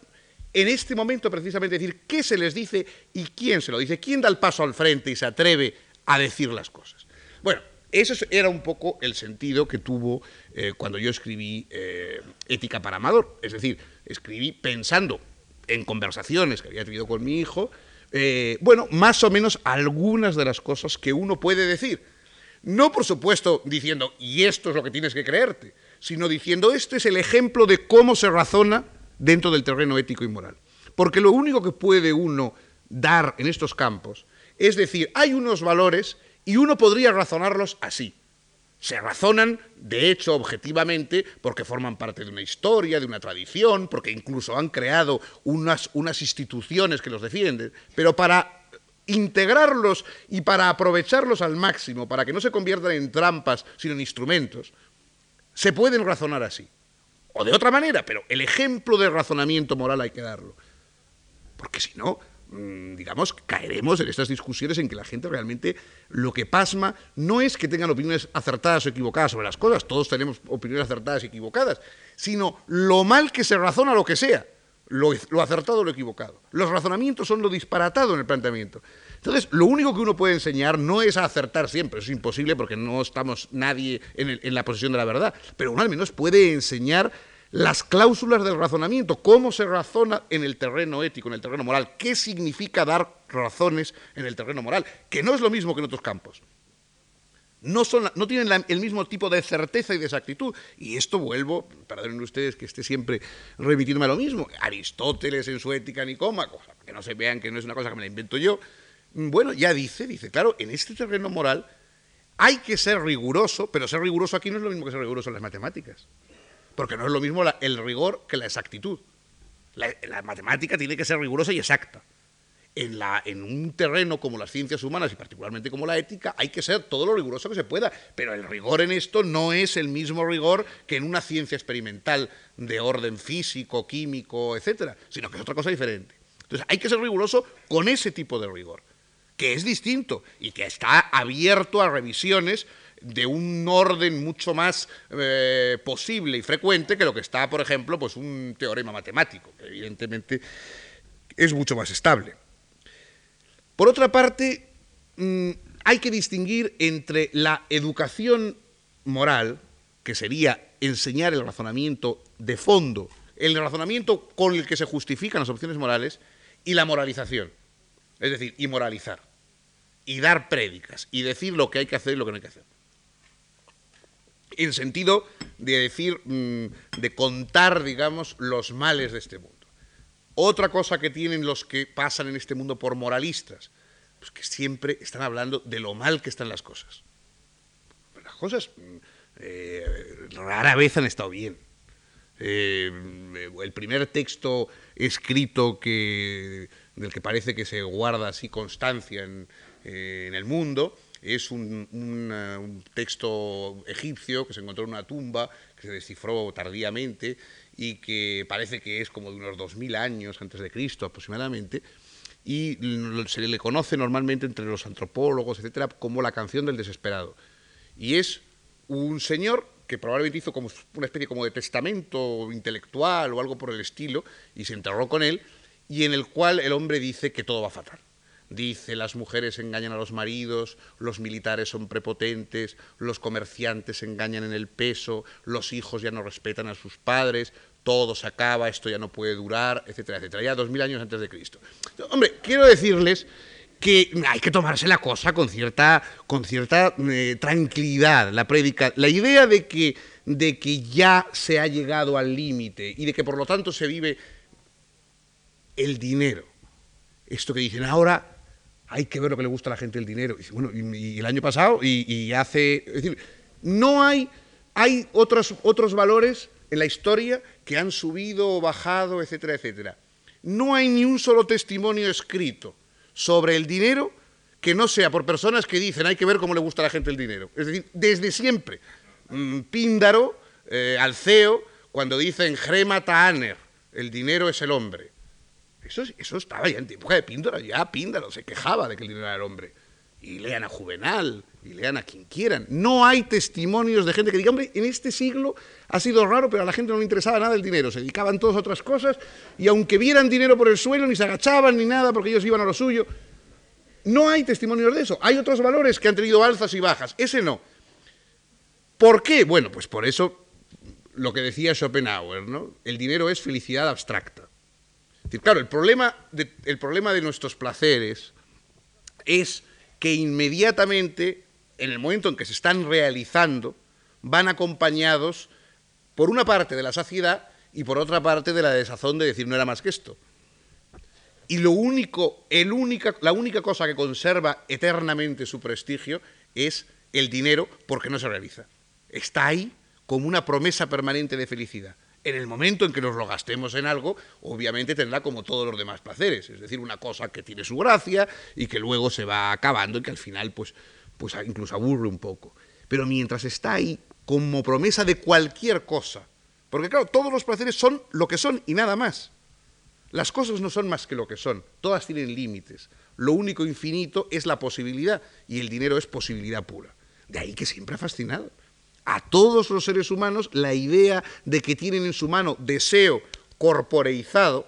en este momento precisamente decir qué se les dice y quién se lo dice, quién da el paso al frente y se atreve a decir las cosas. Bueno, ese era un poco el sentido que tuvo eh, cuando yo escribí eh, Ética para Amador. Es decir, escribí pensando en conversaciones que había tenido con mi hijo, eh, bueno, más o menos algunas de las cosas que uno puede decir. No, por supuesto, diciendo, y esto es lo que tienes que creerte, sino diciendo, este es el ejemplo de cómo se razona dentro del terreno ético y moral. Porque lo único que puede uno dar en estos campos es decir, hay unos valores y uno podría razonarlos así. Se razonan, de hecho, objetivamente, porque forman parte de una historia, de una tradición, porque incluso han creado unas, unas instituciones que los defienden, pero para integrarlos y para aprovecharlos al máximo, para que no se conviertan en trampas, sino en instrumentos, se pueden razonar así. O de otra manera, pero el ejemplo de razonamiento moral hay que darlo. Porque si no, digamos, caeremos en estas discusiones en que la gente realmente lo que pasma no es que tengan opiniones acertadas o equivocadas sobre las cosas, todos tenemos opiniones acertadas y equivocadas, sino lo mal que se razona lo que sea, lo, acertado o lo equivocado. Los razonamientos son lo disparatado en el planteamiento. Entonces, lo único que uno puede enseñar no es acertar siempre, es imposible porque no estamos nadie en, en la posición de la verdad, pero uno al menos puede enseñar las cláusulas del razonamiento, cómo se razona en el terreno ético, en el terreno moral, qué significa dar razones en el terreno moral, que no es lo mismo que en otros campos. No, son, no tienen el mismo tipo de certeza y de exactitud. Y esto vuelvo, perdonen ustedes que esté siempre remitiéndome a lo mismo, Aristóteles en su ética Nicoma, cosa que no se vean que no es una cosa que me la invento yo, bueno, ya dice, dice, claro, en este terreno moral hay que ser riguroso, pero ser riguroso aquí no es lo mismo que ser riguroso en las matemáticas porque no es lo mismo el rigor que la exactitud. La, matemática tiene que ser rigurosa y exacta. En, en, un terreno como las ciencias humanas y particularmente como la ética, hay que ser todo lo riguroso que se pueda, pero el rigor en esto no es el mismo rigor que en una ciencia experimental de orden físico, químico, etcétera, sino que es otra cosa diferente. Entonces, hay que ser riguroso con ese tipo de rigor, que es distinto y que está abierto a revisiones de un orden mucho más eh, posible y frecuente que lo que está, por ejemplo, pues un teorema matemático, que evidentemente es mucho más estable. Por otra parte, mm, hay que distinguir entre la educación moral, que sería enseñar el razonamiento de fondo, el razonamiento con el que se justifican las opciones morales, y la moralización, es decir, y moralizar, y dar prédicas, y decir lo que hay que hacer y lo que no hay que hacer en sentido de decir, mm, de contar, digamos, los males de este mundo. Otra cosa que tienen los que pasan en este mundo por moralistas, pues que siempre están hablando de lo mal que están las cosas. Las cosas mm, eh, rara vez han estado bien. Eh, el primer texto escrito que, del que parece que se guarda así constancia en, eh, en el mundo es un, texto egipcio que se encontró en una tumba, que se descifró tardíamente y que parece que es como de unos 2.000 años antes de Cristo aproximadamente, y se le conoce normalmente entre los antropólogos, etcétera, como la canción del desesperado. Y es un señor que probablemente hizo como una especie como de testamento intelectual o algo por el estilo, y se enterró con él, y en el cual el hombre dice que todo va a fatal. Dice, las mujeres engañan a los maridos, los militares son prepotentes, los comerciantes engañan en el peso, los hijos ya no respetan a sus padres, todo se acaba, esto ya no puede durar, etcétera, etcétera, ya dos mil años antes de Cristo. Hombre, quiero decirles que hay que tomarse la cosa con cierta, con cierta eh, tranquilidad, la predica, la idea de que, de que ya se ha llegado al límite y de que por lo tanto se vive el dinero. Esto que dicen ahora hay que ver lo que le gusta a la gente el dinero. Y, bueno, el año pasado, y, hace... Es decir, no hay, hay otros, otros valores en la historia que han subido o bajado, etcétera, etcétera. No hay ni un solo testimonio escrito sobre el dinero que no sea por personas que dicen hay que ver cómo le gusta a la gente el dinero. Es decir, desde siempre. Mm, Píndaro, eh, Alceo, cuando dicen Grema Taaner, el dinero es el hombre. Eso, estaba ya en época de Píndaro, ya Píndaro se quejaba de que el dinero era el hombre. Y lean a Juvenal, y lean a quien quieran. No hay testimonios de gente que diga, hombre, en este siglo ha sido raro, pero a la gente no le interesaba nada el dinero. Se dedicaban todos a otras cosas, y aunque vieran dinero por el suelo, ni se agachaban ni nada, porque ellos iban a lo suyo. No hay testimonios de eso. Hay otros valores que han tenido alzas y bajas. Ese no. ¿Por qué? Bueno, pues por eso lo que decía Schopenhauer, ¿no? El dinero es felicidad abstracta claro, el problema, de, el problema de nuestros placeres es que inmediatamente en el momento en que se están realizando, van acompañados por una parte de la saciedad y por otra parte de la desazón de decir no era más que esto. Y lo único, el única, la única cosa que conserva eternamente su prestigio es el dinero porque no se realiza. Está ahí como una promesa permanente de felicidad. En el momento en que nos lo gastemos en algo, obviamente tendrá como todos los demás placeres, es decir, una cosa que tiene su gracia y que luego se va acabando y que al final pues, pues incluso aburre un poco. Pero mientras está ahí como promesa de cualquier cosa, porque claro, todos los placeres son lo que son y nada más. Las cosas no son más que lo que son, todas tienen límites. Lo único infinito es la posibilidad y el dinero es posibilidad pura. De ahí que siempre ha fascinado a todos los seres humanos la idea de que tienen en su mano deseo corporeizado,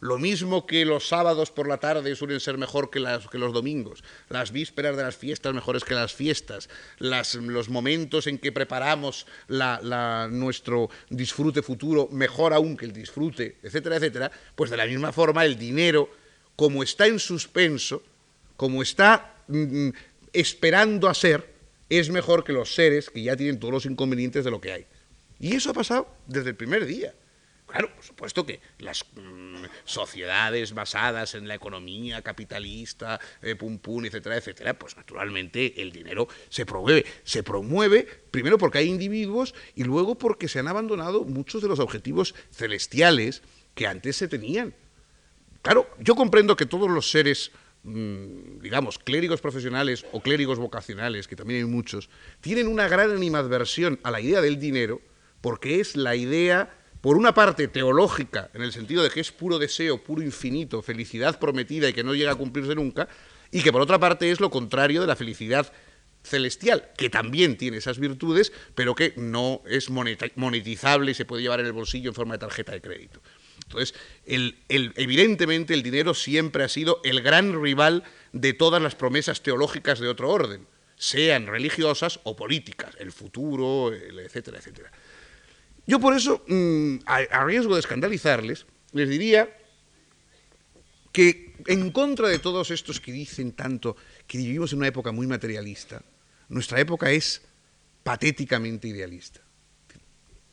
lo mismo que los sábados por la tarde suelen ser mejor que, los domingos, las vísperas de las fiestas mejores que las fiestas, los momentos en que preparamos nuestro disfrute futuro mejor aún que el disfrute, etcétera, etcétera, pues de la misma forma el dinero, como está en suspenso, como está mm, mm, esperando a ser, es mejor que los seres que ya tienen todos los inconvenientes de lo que hay. Y eso ha pasado desde el primer día. Claro, por supuesto que las mm, sociedades basadas en la economía capitalista, eh, pum pum, etcétera, etcétera, pues naturalmente el dinero se promueve. Se promueve primero porque hay individuos y luego porque se han abandonado muchos de los objetivos celestiales que antes se tenían. Claro, yo comprendo que todos los seres digamos, clérigos profesionales o clérigos vocacionales, que también hay muchos, tienen una gran animadversión a la idea del dinero, porque es la idea, por una parte, teológica, en el sentido de que es puro deseo, puro infinito, felicidad prometida y que no llega a cumplirse nunca, y que por otra parte es lo contrario de la felicidad celestial, que también tiene esas virtudes, pero que no es monetizable y se puede llevar en el bolsillo en forma de tarjeta de crédito. Entonces, evidentemente el dinero siempre ha sido el gran rival de todas las promesas teológicas de otro orden, sean religiosas o políticas, el futuro, etcétera, etcétera. Yo por eso, mm, a, riesgo de escandalizarles, les diría que en contra de todos estos que dicen tanto que vivimos en una época muy materialista, nuestra época es patéticamente idealista.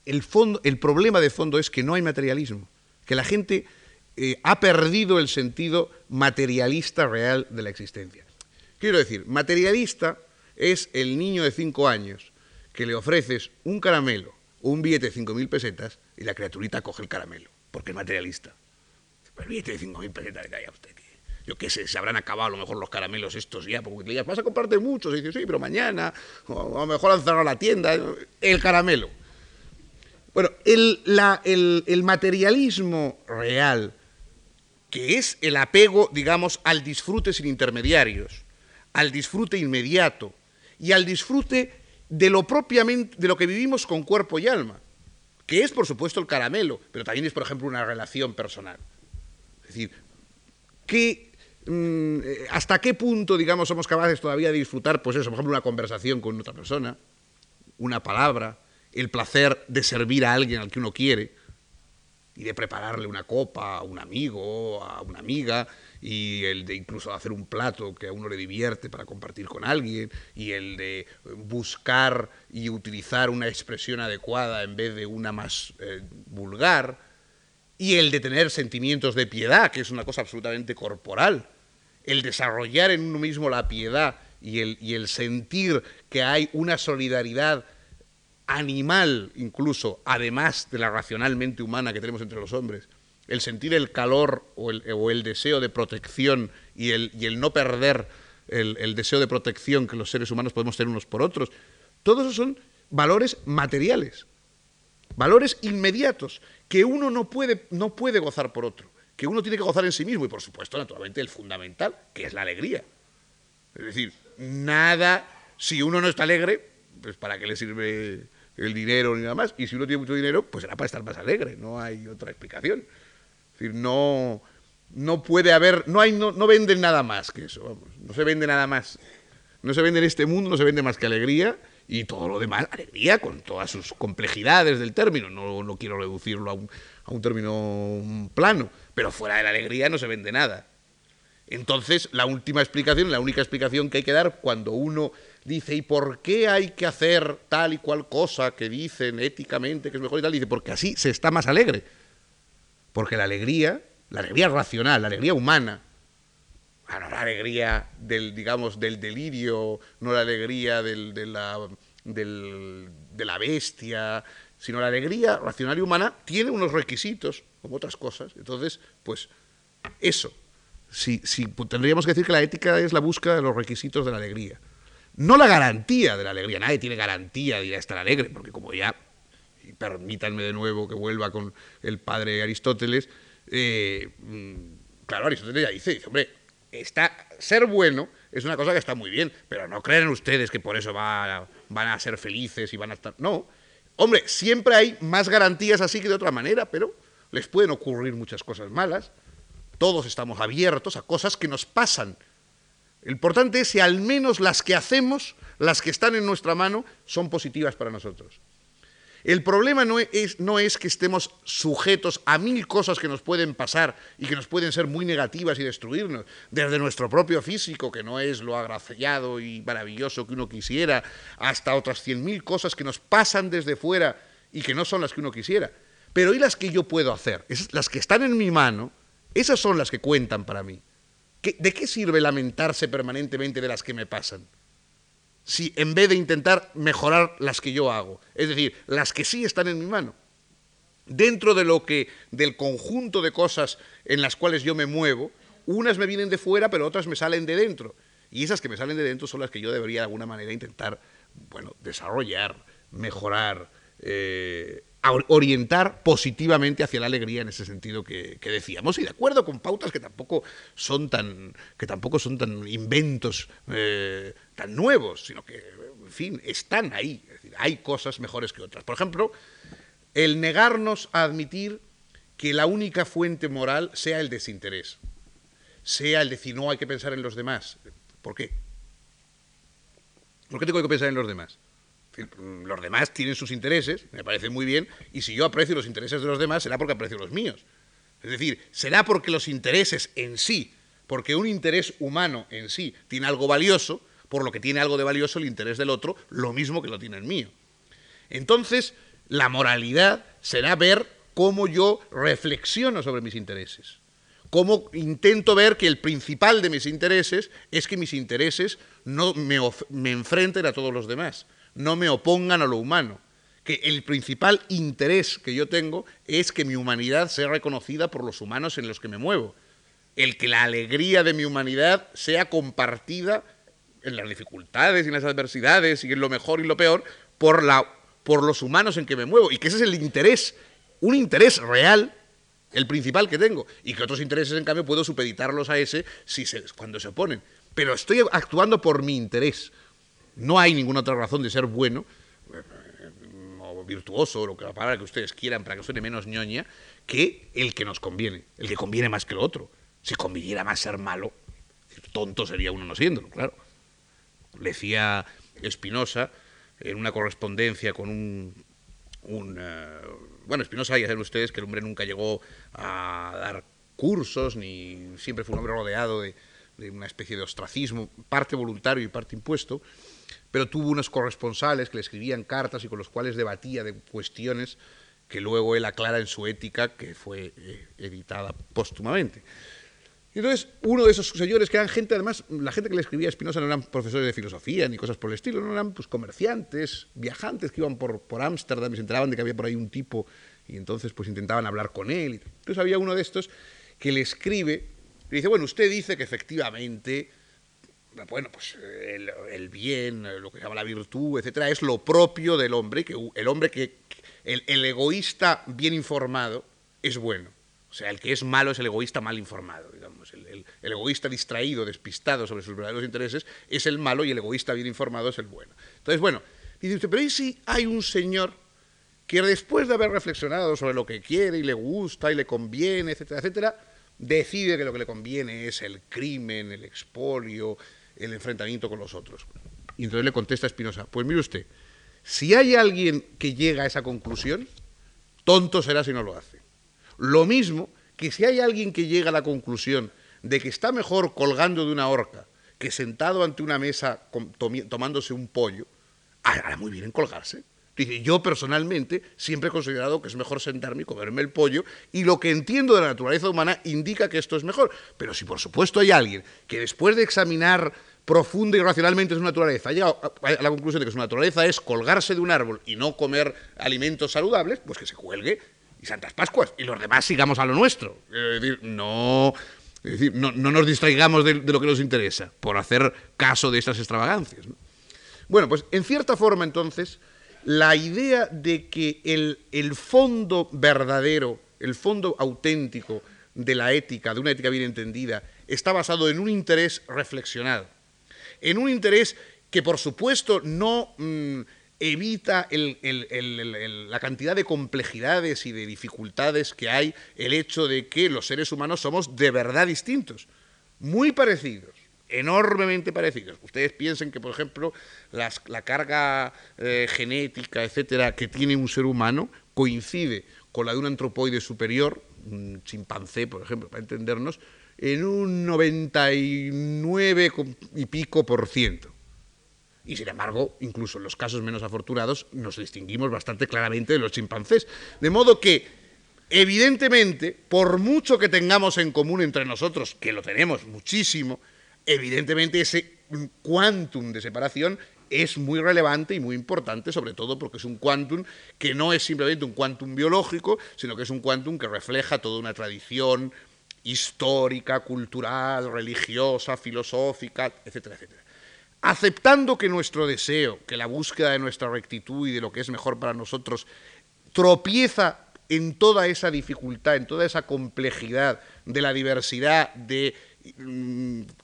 El, fondo, el problema de fondo es que no hay materialismo que la gente eh, ha perdido el sentido materialista real de la existencia. Quiero decir, materialista es el niño de cinco años que le ofreces un caramelo o un billete de 5.000 pesetas y la criaturita coge el caramelo, porque es materialista. el billete de 5.000 pesetas, ya usted, yo qué sé, se habrán acabado a lo mejor los caramelos estos ya, porque le digas, vas a comprarte muchos, y dice, sí, pero mañana, o a lo mejor han cerrado la tienda, el caramelo. Bueno, el, materialismo real, que es el apego, digamos, al disfrute sin intermediarios, al disfrute inmediato y al disfrute de lo propiamente, de lo que vivimos con cuerpo y alma, que es, por supuesto, el caramelo, pero también es, por ejemplo, una relación personal. Es decir, mm, ¿hasta qué punto, digamos, somos capaces todavía de disfrutar, pues eso, por ejemplo, una conversación con otra persona, una palabra, el placer de servir a alguien al que uno quiere y de prepararle una copa a un amigo, a una amiga, y el de incluso hacer un plato que a uno le divierte para compartir con alguien, y el de buscar y utilizar una expresión adecuada en vez de una más eh, vulgar, y el de tener sentimientos de piedad, que es una cosa absolutamente corporal, el desarrollar en uno mismo la piedad y el, y el sentir que hay una solidaridad animal incluso, además de la racionalmente humana que tenemos entre los hombres, el sentir el calor o el, deseo de protección y el, y el no perder el, deseo de protección que los seres humanos podemos tener unos por otros, todos esos son valores materiales, valores inmediatos, que uno no puede, no puede gozar por otro, que uno tiene que gozar en sí mismo y por supuesto, naturalmente, el fundamental, que es la alegría. Es decir, nada, si uno no está alegre, pues ¿para qué le sirve el dinero ni nada más. Y si uno tiene mucho dinero, pues será para estar más alegre, no hay otra explicación. Es decir, no, no puede haber, no, hay, no, no venden nada más que eso, vamos, no se vende nada más. No se vende en este mundo, no se vende más que alegría y todo lo demás, alegría con todas sus complejidades del término. No, no quiero reducirlo a un, a un término plano, pero fuera de la alegría no se vende nada. Entonces, la última explicación, la única explicación que hay que dar cuando uno dice, ¿y por qué hay que hacer tal y cual cosa que dicen éticamente que es mejor y tal? Dice, porque así se está más alegre. Porque la alegría, la alegría racional, la alegría humana, no la alegría del, digamos, del delirio, no la alegría del, de, la, de la bestia, sino la alegría racional y humana tiene unos requisitos, como otras cosas. Entonces, pues eso. Si, pues, tendríamos que decir que la ética es la búsqueda de los requisitos de la alegría. No la garantía de la alegría. Nadie tiene garantía de ir a estar alegre, porque como ya, permítanme de nuevo que vuelva con el padre Aristóteles, eh, mm, claro, Aristóteles ya dice, dice, hombre, está, ser bueno es una cosa que está muy bien, pero no creen ustedes que por eso van a ser felices y van a estar... No, hombre, siempre hay más garantías así que de otra manera, pero les pueden ocurrir muchas cosas malas. Todos estamos abiertos a cosas que nos pasan. Lo importante es si al menos las que hacemos, las que están en nuestra mano, son positivas para nosotros. El problema no es, no es, que estemos sujetos a mil cosas que nos pueden pasar y que nos pueden ser muy negativas y destruirnos, desde nuestro propio físico, que no es lo agraciado y maravilloso que uno quisiera, hasta otras cien mil cosas que nos pasan desde fuera y que no son las que uno quisiera. Pero ¿y las que yo puedo hacer? Esas, las que están en mi mano, esas son las que cuentan para mí. ¿De qué sirve lamentarse permanentemente de las que me pasan? Si en vez de intentar mejorar las que yo hago, es decir, las que sí están en mi mano, dentro de lo que del conjunto de cosas en las cuales yo me muevo, unas me vienen de fuera, pero otras me salen de dentro. Y esas que me salen de dentro son las que yo debería de alguna manera intentar, bueno, desarrollar, mejorar, eh, orientar positivamente hacia la alegría en ese sentido que, decíamos y de acuerdo con pautas que tampoco son tan que tampoco son tan inventos eh, tan nuevos sino que en fin están ahí hay cosas mejores que otras por ejemplo el negarnos a admitir que la única fuente moral sea el desinterés sea el decir no hay que pensar en los demás ¿por qué? ¿por qué tengo que pensar en los demás? Los demás tienen sus intereses, me parece muy bien, y si yo aprecio los intereses de los demás será porque aprecio los míos. Es decir, será porque los intereses en sí, porque un interés humano en sí tiene algo valioso, por lo que tiene algo de valioso el interés del otro, lo mismo que lo tiene el mío. Entonces, la moralidad será ver cómo yo reflexiono sobre mis intereses, cómo intento ver que el principal de mis intereses es que mis intereses no me, me enfrenten a todos los demás, no me opongan a lo humano, que el principal interés que yo tengo es que mi humanidad sea reconocida por los humanos en los que me muevo, el que la alegría de mi humanidad sea compartida en las dificultades y en las adversidades y en lo mejor y lo peor por, la, por los humanos en que me muevo y que ese es el interés, un interés real el principal que tengo, y que otros intereses, en cambio, puedo supeditarlos a ese si se, cuando se oponen. Pero estoy actuando por mi interés. No hay ninguna otra razón de ser bueno o virtuoso, o lo que la palabra que ustedes quieran para que suene menos ñoña, que el que nos conviene, el que conviene más que el otro. Si conviniera más ser malo, tonto sería uno no siéndolo, claro. Le decía Espinosa en una correspondencia con un, eh, bueno, Espinosa, ya saben ustedes que el hombre nunca llegó a dar cursos, ni siempre fue un hombre rodeado de, de una especie de ostracismo, parte voluntario y parte impuesto, pero tuvo unos corresponsales que le escribían cartas y con los cuales debatía de cuestiones que luego él aclara en su ética, que fue eh, editada póstumamente. Entonces, uno de esos señores, que eran gente, además, la gente que le escribía a Espinosa no eran profesores de filosofía ni cosas por el estilo, no eran pues, comerciantes, viajantes que iban por Ámsterdam y se enteraban de que había por ahí un tipo y entonces pues intentaban hablar con él. Entonces había uno de estos que le escribe, y dice, bueno, usted dice que efectivamente bueno, pues el, bien, lo que se llama la virtud, etcétera, es lo propio del hombre, que el hombre que, el, egoísta bien informado es bueno. O sea, el que es malo es el egoísta mal informado, digamos. El, egoísta distraído, despistado sobre sus verdaderos intereses es el malo y el egoísta bien informado es el bueno. Entonces, bueno, dice usted, pero ¿y si hay un señor que después de haber reflexionado sobre lo que quiere y le gusta y le conviene, etcétera, etcétera, decide que lo que le conviene es el crimen, el expolio, el enfrentamiento con los otros. Y entonces le contesta Espinosa, pues mire usted, si hay alguien que llega a esa conclusión, tonto será si no lo hace. Lo mismo que si hay alguien que llega a la conclusión de que está mejor colgando de una horca que sentado ante una mesa tomándose un pollo, hará muy bien en colgarse. Dice, yo personalmente siempre he considerado que es mejor sentarme y comerme el pollo, y lo que entiendo de la naturaleza humana indica que esto es mejor. Pero si por supuesto hay alguien que después de examinar profunda y racionalmente su naturaleza ha llegado a la conclusión de que su naturaleza es colgarse de un árbol y no comer alimentos saludables, pues que se cuelgue y Santas Pascuas, y los demás sigamos a lo nuestro. Es decir, no, decir, no, nos distraigamos de, lo que nos interesa por hacer caso de estas extravagancias. Bueno, pues en cierta forma entonces la idea de que el, fondo verdadero, el fondo auténtico de la ética, de una ética bien entendida, está basado en un interés reflexionado, en un interés que por supuesto no mm, evita la cantidad de complejidades y de dificultades que hay el hecho de que los seres humanos somos de verdad distintos, muy parecidos enormemente parecidos. Ustedes piensen que, por ejemplo, la carga eh, genética, etcétera, que tiene un ser humano coincide con la de un antropoide superior, un chimpancé, por ejemplo, para entendernos, en un 99 y pico por ciento. Y sin embargo, incluso en los casos menos afortunados, nos distinguimos bastante claramente de los chimpancés. De modo que, evidentemente, por mucho que tengamos en común entre nosotros, que lo tenemos muchísimo, evidentemente ese quantum de separación es muy relevante y muy importante, sobre todo porque es un quantum que no es simplemente un quantum biológico, sino que es un quantum que refleja toda una tradición histórica, cultural, religiosa, filosófica, etcétera, etcétera. Aceptando que nuestro deseo, que la búsqueda de nuestra rectitud y de lo que es mejor para nosotros, tropieza en toda esa dificultad, en toda esa complejidad de la diversidad de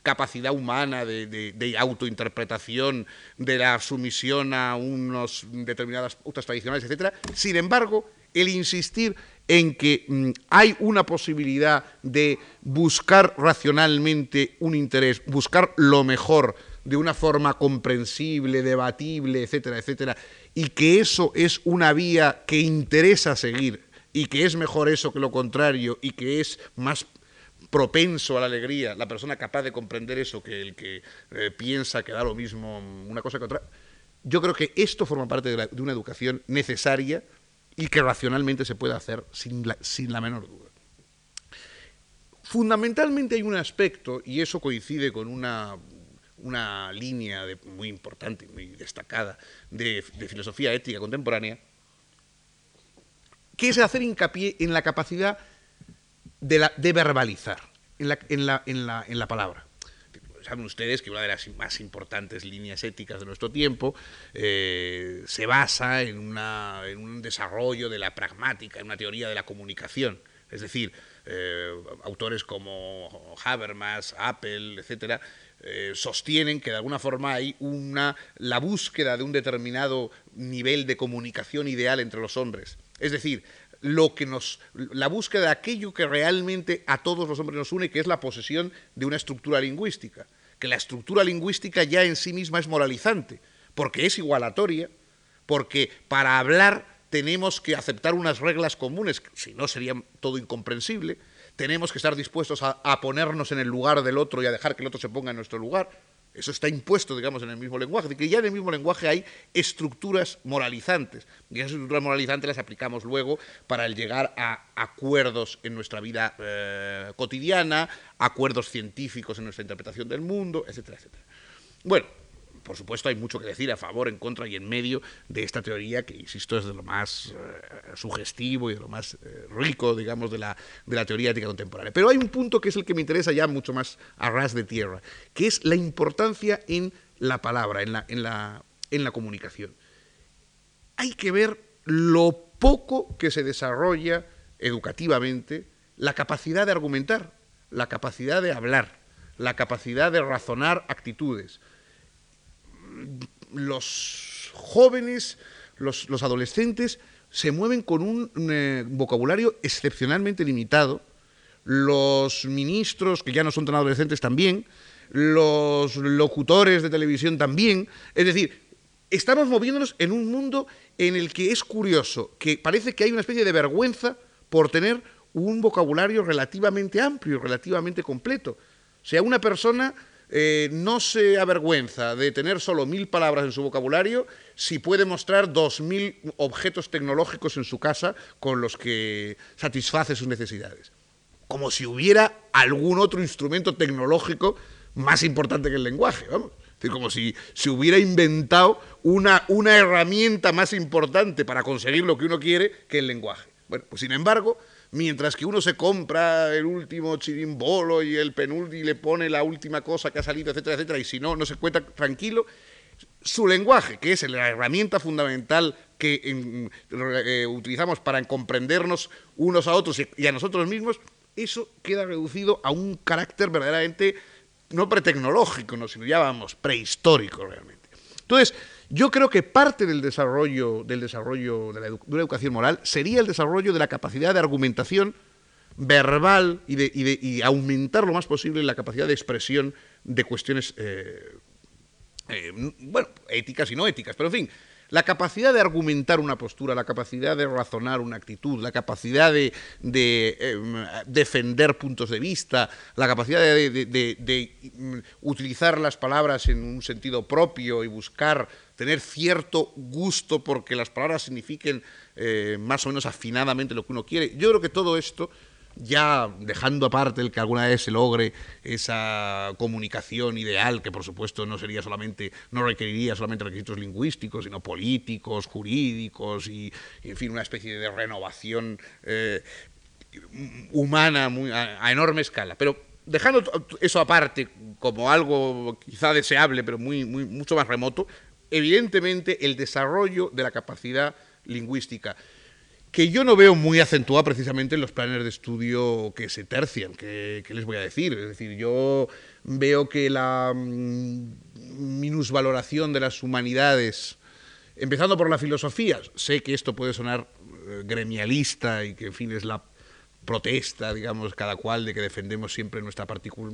capacidad humana de, autointerpretación, de la sumisión a unos determinadas pautas tradicionales, etc. Sin embargo, el insistir en que mm, hay una posibilidad de buscar racionalmente un interés, buscar lo mejor de una forma comprensible, debatible, etcétera, etcétera, y que eso es una vía que interesa seguir y que es mejor eso que lo contrario y que es más propenso a la alegría, la persona capaz de comprender eso, que el que eh, piensa que da lo mismo una cosa que otra, yo creo que esto forma parte de, una educación necesaria y que racionalmente se puede hacer sin la, sin la menor duda. Fundamentalmente hay un aspecto, y eso coincide con una, una línea muy importante, muy destacada de, de filosofía ética contemporánea, que es hacer hincapié en la capacidad de, verbalizar en la, en, la, en, la, en la palabra saben ustedes que una de las más importantes líneas éticas de nuestro tiempo eh, se basa en, una, en, un desarrollo de la pragmática, en una teoría de la comunicación. Es decir, eh, autores como Habermas, Apple, etcétera, eh, sostienen que de alguna forma hay una, la búsqueda de un determinado nivel de comunicación ideal entre los hombres. Es decir, lo que nos, la búsqueda de aquello que realmente a todos los hombres nos une, que es la posesión de una estructura lingüística. Que la estructura lingüística ya en sí misma es moralizante, porque es igualatoria, porque para hablar tenemos que aceptar unas reglas comunes, si no sería todo incomprensible, tenemos que estar dispuestos a, a, ponernos en el lugar del otro y a dejar que el otro se ponga en nuestro lugar. Eso está impuesto, digamos, en el mismo lenguaje. De que ya en el mismo lenguaje hay estructuras moralizantes. Y esas estructuras moralizantes las aplicamos luego para llegar a acuerdos en nuestra vida eh, cotidiana, acuerdos científicos en nuestra interpretación del mundo, etcétera, etcétera. Bueno, por supuesto, hay mucho que decir a favor, en contra y en medio de esta teoría que, insisto, es de lo más eh, sugestivo y de lo más eh, rico, digamos, de la, de la teoría ética contemporánea. Pero hay un punto que es el que me interesa ya mucho más a ras de tierra, que es la importancia en la palabra, en la, en la, en la comunicación. Hay que ver lo poco que se desarrolla educativamente la capacidad de argumentar, la capacidad de hablar, la capacidad de razonar actitudes los jóvenes, los, adolescentes, se mueven con un eh, vocabulario excepcionalmente limitado. Los ministros, que ya no son tan adolescentes, también. Los locutores de televisión también. Es decir, estamos moviéndonos en un mundo en el que es curioso, que parece que hay una especie de vergüenza por tener un vocabulario relativamente amplio, relativamente completo. O sea, una persona eh, no se avergüenza de tener solo mil palabras en su vocabulario si puede mostrar dos mil objetos tecnológicos en su casa con los que satisface sus necesidades. Como si hubiera algún otro instrumento tecnológico más importante que el lenguaje, vamos. Es decir, como si se hubiera inventado una, una herramienta más importante para conseguir lo que uno quiere que el lenguaje. Bueno, pues sin embargo, mientras que uno se compra el último chirimbolo y el penúltimo y le pone la última cosa que ha salido, etcétera, etcétera, y si no, no se cuenta tranquilo, su lenguaje, que es la herramienta fundamental que eh, utilizamos para comprendernos unos a otros y a nosotros mismos, eso queda reducido a un carácter verdaderamente no pretecnológico, no, sino ya vamos, prehistórico realmente. Entonces, yo creo que parte del desarrollo, del desarrollo de, la una educación moral sería el desarrollo de la capacidad de argumentación verbal y de, aumentar lo más posible la capacidad de expresión de cuestiones, eh, eh, bueno, éticas y no éticas, pero en fin, la capacidad de argumentar una postura, la capacidad de razonar una actitud, la capacidad de, em, defender puntos de vista, la capacidad de, mm, utilizar las palabras en un sentido propio y buscar tener cierto gusto porque las palabras signifiquen eh, más o menos afinadamente lo que uno quiere. Yo creo que todo esto ya dejando aparte el que alguna vez se logre esa comunicación ideal, que por supuesto no sería solamente, no requeriría solamente requisitos lingüísticos, sino políticos, jurídicos y, en fin, una especie de renovación eh, humana a, enorme escala. Pero dejando eso aparte como algo quizá deseable, pero muy, muy, mucho más remoto, evidentemente el desarrollo de la capacidad lingüística que yo no veo muy acentuada precisamente en los planes de estudio que se tercian, que, les voy a decir. Es decir, yo veo que la mm, minusvaloración de las humanidades, empezando por la filosofía, sé que esto puede sonar eh, gremialista y que, en fin, es la protesta, digamos, cada cual de que defendemos siempre nuestra particular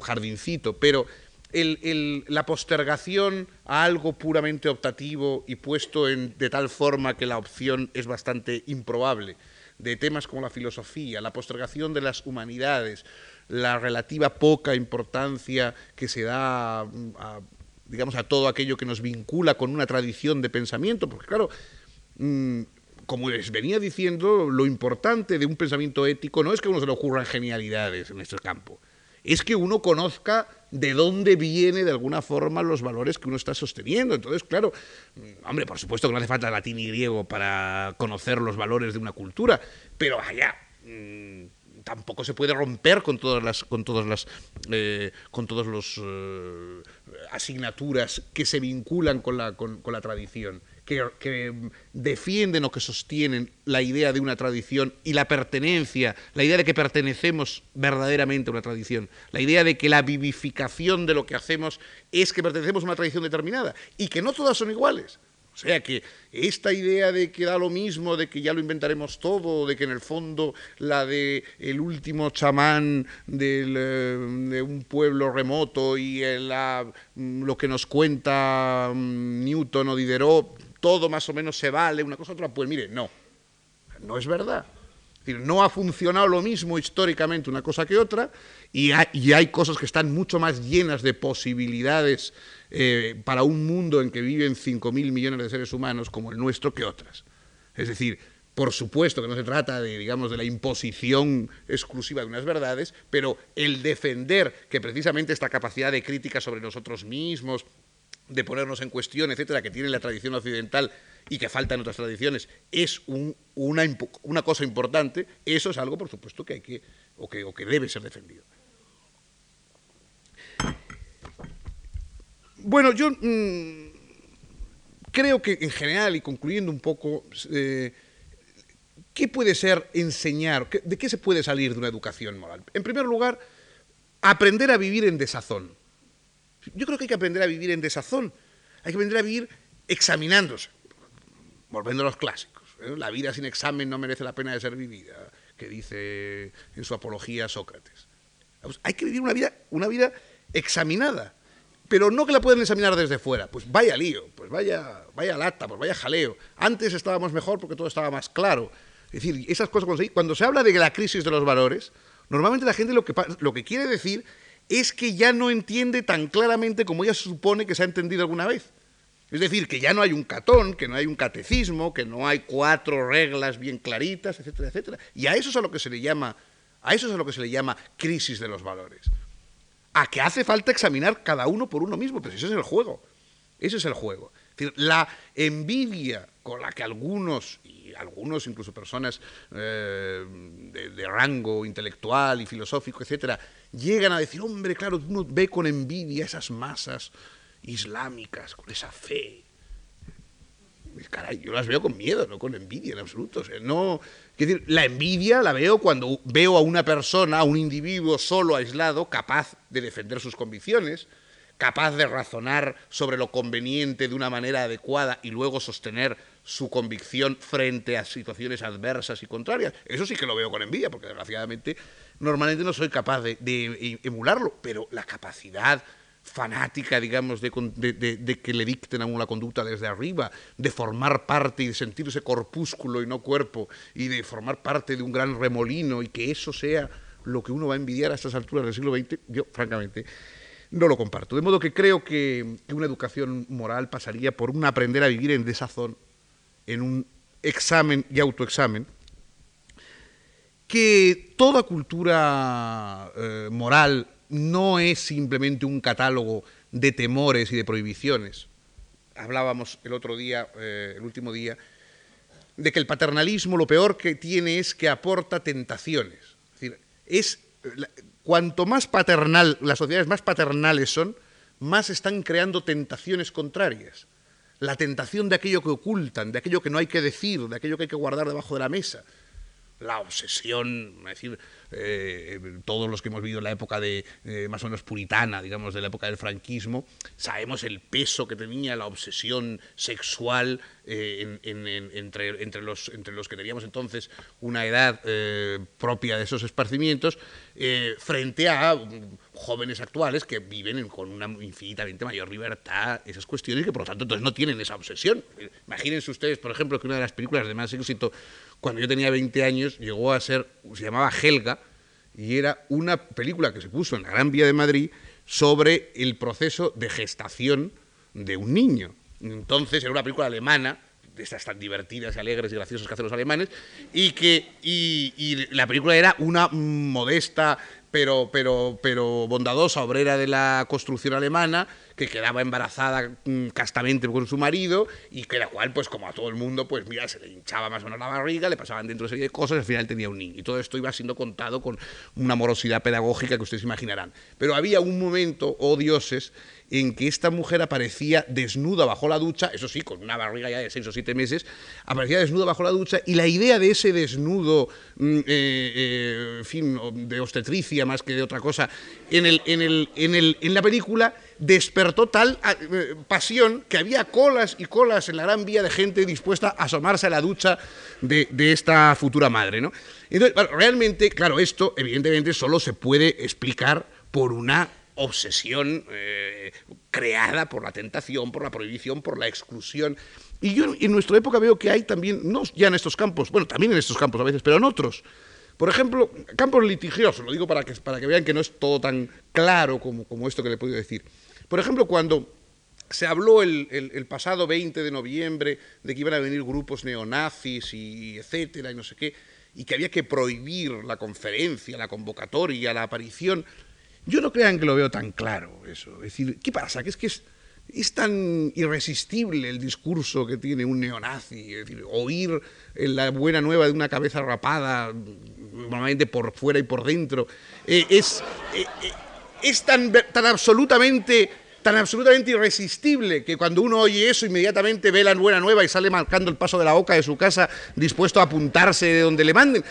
jardincito, pero la postergación a algo puramente optativo y puesto de tal forma que la opción es bastante improbable, de temas como la filosofía, la postergación de las humanidades, la relativa poca importancia que se da a, digamos, a todo aquello que nos vincula con una tradición de pensamiento, porque claro, mm, como les venía diciendo, lo importante de un pensamiento ético no es que a uno se le ocurran genialidades en este campo, es que uno conozca de dónde viene de alguna forma los valores que uno está sosteniendo. Entonces, claro, mm, hombre, por supuesto que no hace falta latín y griego para conocer los valores de una cultura, pero allá mm, tampoco se puede romper con todas las con todas las eh, con todos los eh, asignaturas que se vinculan con la con la tradición que, defienden o que sostienen la idea de una tradición y la pertenencia, la idea de que pertenecemos verdaderamente a una tradición, la idea de que la vivificación de lo que hacemos es que pertenecemos a una tradición determinada y que no todas son iguales. O sea que esta idea de que da lo mismo, de que ya lo inventaremos todo, de que en el fondo la de el último chamán eh, de un pueblo remoto y mm, lo que nos cuenta mm, Newton o Diderot todo más o menos se vale, una cosa otra, pues mire, no, no es verdad. decir, no ha funcionado lo mismo históricamente una cosa que otra y hay, cosas que están mucho más llenas de posibilidades eh, para un mundo en que viven 5.000 millones de seres humanos como el nuestro que otras. Es decir, por supuesto que no se trata de, digamos, de la imposición exclusiva de unas verdades, pero el defender que precisamente esta capacidad de crítica sobre nosotros mismos, de ponernos en cuestión, etcétera, que tiene la tradición occidental y que falta en otras tradiciones, es una, una, cosa importante, eso es algo, por supuesto, que hay que o, que, o que debe ser defendido. Bueno, yo mm, creo que en general, y concluyendo un poco, eh, ¿qué puede ser enseñar? ¿De qué se puede salir de una educación moral? En primer lugar, aprender a vivir en desazón. Yo creo que hay que aprender a vivir en desazón, hay que aprender a vivir examinándose, volviendo a los clásicos. ¿eh? La vida sin examen no merece la pena de ser vivida, que dice en su apología Sócrates. Hay que vivir una vida, una vida examinada, pero no que la puedan examinar desde fuera. Pues vaya lío, pues vaya, vaya lata, pues vaya jaleo. Antes estábamos mejor porque todo estaba más claro. Es decir, esas cosas, cuando se habla de la crisis de los valores, normalmente la gente lo que, lo que quiere decir es que ya no entiende tan claramente como ella se supone que se ha entendido alguna vez. Es decir, que ya no hay un catón, que no hay un catecismo, que no hay cuatro reglas bien claritas, etcétera, etcétera. Y a eso es a lo que se le llama, a eso es a lo que se le llama crisis de los valores. A que hace falta examinar cada uno por uno mismo, pero ese es el juego. Ese es el juego. Es decir, la envidia con la que algunos, algunos incluso personas eh, de, de, rango intelectual y filosófico, etcétera, llegan a decir, hombre, claro, uno ve con envidia esas masas islámicas, con esa fe. Caray, yo las veo con miedo, no con envidia en absoluto. O sea, no, decir, la envidia la veo cuando veo a una persona, a un individuo solo, aislado, capaz de defender sus convicciones, capaz de razonar sobre lo conveniente de una manera adecuada y luego sostener su convicción frente a situaciones adversas y contrarias. Eso sí que lo veo con envidia, porque desgraciadamente normalmente no soy capaz de, de emularlo, pero la capacidad fanática, digamos, de, de, que le dicten a la conducta desde arriba, de formar parte y de sentirse corpúsculo y no cuerpo, y de formar parte de un gran remolino y que eso sea lo que uno va a envidiar a estas alturas del siglo XX, yo francamente no lo comparto. De modo que creo que, que una educación moral pasaría por un aprender a vivir en desazón, en un examen y autoexamen, que toda cultura eh, moral no es simplemente un catálogo de temores y de prohibiciones. Hablábamos el otro día, eh, el último día, de que el paternalismo lo peor que tiene es que aporta tentaciones. Es decir, es, cuanto más paternal, las sociedades más paternales son, más están creando tentaciones contrarias. La tentación de aquello que ocultan, de aquello que no hay que decir, de aquello que hay que guardar debajo de la mesa. La obsesión, es decir, eh, todos los que hemos vivido la época de eh, más o menos puritana, digamos, de la época del franquismo, sabemos el peso que tenía la obsesión sexual eh, en, en, entre, los, que teníamos entonces una edad propia de esos esparcimientos, frente a jóvenes actuales que viven con una infinitamente mayor libertad esas cuestiones que por lo tanto entonces no tienen esa obsesión. Imagínense ustedes, por ejemplo, que una de las películas de más éxito cuando yo tenía 20 años llegó a ser, se llamaba Helga, y era una película que se puso en la Gran Vía de Madrid sobre el proceso de gestación de un niño. Entonces era una película alemana, de estas tan divertidas alegres y graciosas que hacen los alemanes, y que y la película era una modesta pero, pero, pero bondadosa obrera de la construcción alemana que quedaba embarazada mm, castamente con su marido y que la cual, pues como a todo el mundo, pues mira, se le hinchaba más o menos la barriga, le pasaban dentro de serie de cosas y al final tenía un niño. Y todo esto iba siendo contado con una morosidad pedagógica que ustedes imaginarán. Pero había un momento, oh dioses, en que esta mujer aparecía desnuda bajo la ducha, eso sí, con una barriga ya de seis o siete meses, aparecía desnuda bajo la ducha y la idea de ese desnudo, mm, eh, eh, en fin, de obstetricia más que de otra cosa, en, el, en, el, en, el, en la película despertó tal eh, pasión que había colas y colas en la gran vía de gente dispuesta a asomarse a la ducha de, esta futura madre. ¿no? Entonces, realmente, claro, esto evidentemente solo se puede explicar por una obsesión eh, creada por la tentación, por la prohibición, por la exclusión. Y yo en nuestra época veo que hay también, no ya en estos campos, bueno, también en estos campos a veces, pero en otros. Por ejemplo, campos litigiosos, lo digo para que, para que vean que no es todo tan claro como, como esto que le he podido decir. Por ejemplo, cuando se habló el, el, pasado 20 de noviembre de que iban a venir grupos neonazis y etcétera y no sé qué, y que había que prohibir la conferencia, la convocatoria, la aparición. Yo no crean que lo veo tan claro eso. Es decir, ¿qué pasa? Que es que es, es tan irresistible el discurso que tiene un neonazi. Es decir, oír la buena nueva de una cabeza rapada, normalmente por fuera y por dentro, eh, es, eh, es tan, tan absolutamente tan absolutamente irresistible que cuando uno oye eso inmediatamente ve la buena nueva y sale marcando el paso de la boca de su casa dispuesto a apuntarse de donde le manden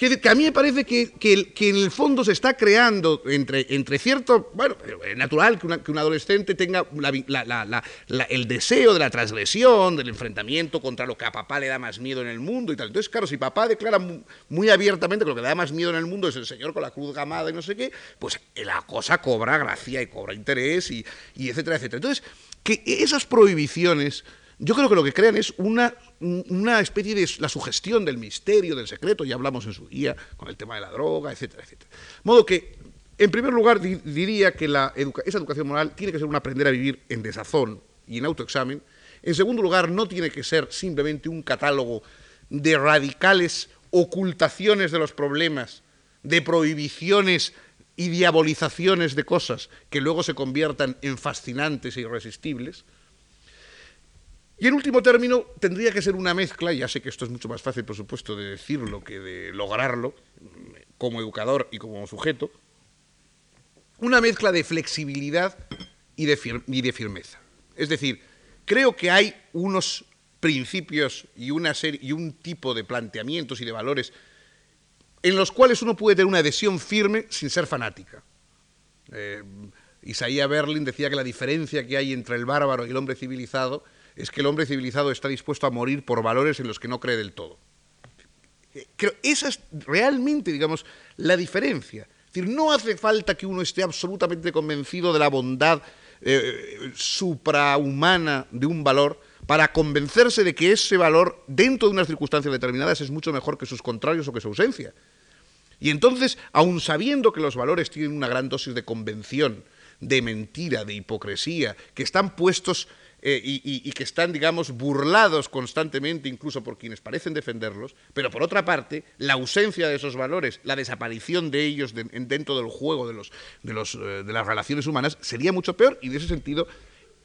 que, a mí me parece que, que, en el fondo se está creando entre, entre cierto, bueno, es natural que, que un adolescente tenga la, la, la, el deseo de la transgresión, del enfrentamiento contra lo que a papá le da más miedo en el mundo y tal. Entonces, claro, si papá declara muy, abiertamente que lo que le da más miedo en el mundo es el señor con la cruz gamada y no sé qué, pues la cosa cobra gracia y cobra interés y, y etcétera, etcétera. Entonces, que esas prohibiciones yo creo que lo que crean es una, especie de la sugestión del misterio, del secreto, ya hablamos en su día con el tema de la droga, etcétera, etcétera. Modo que En primer lugar, diría que la esa educación moral tiene que ser un aprender a vivir en desazón y en autoexamen. En segundo lugar, no tiene que ser simplemente un catálogo de radicales ocultaciones de los problemas, de prohibiciones y diabolizaciones de cosas que luego se conviertan en fascinantes e irresistibles. Y en último término, tendría que ser una mezcla, ya sé que esto es mucho más fácil, por supuesto, de decirlo que de lograrlo, como educador y como sujeto, una mezcla de flexibilidad y de, y de firmeza. Es decir, creo que hay unos principios y, una serie, y un tipo de planteamientos y de valores en los cuales uno puede tener una adhesión firme sin ser fanática. Eh, Isaías Berlin decía que la diferencia que hay entre el bárbaro y el hombre civilizado es que el hombre civilizado está dispuesto a morir por valores en los que no cree del todo. Creo, esa es realmente, digamos, la diferencia. Es decir, no hace falta que uno esté absolutamente convencido de la bondad eh, suprahumana de un valor para convencerse de que ese valor, dentro de unas circunstancias determinadas, es mucho mejor que sus contrarios o que su ausencia. Y entonces, aun sabiendo que los valores tienen una gran dosis de convención, de mentira, de hipocresía, que están puestos eh, y, que están, digamos, burlados constantemente incluso por quienes parecen defenderlos, pero por otra parte, la ausencia de esos valores, la desaparición de ellos dentro del juego de, los, de, los, eh, de las relaciones humanas sería mucho peor y, en ese sentido,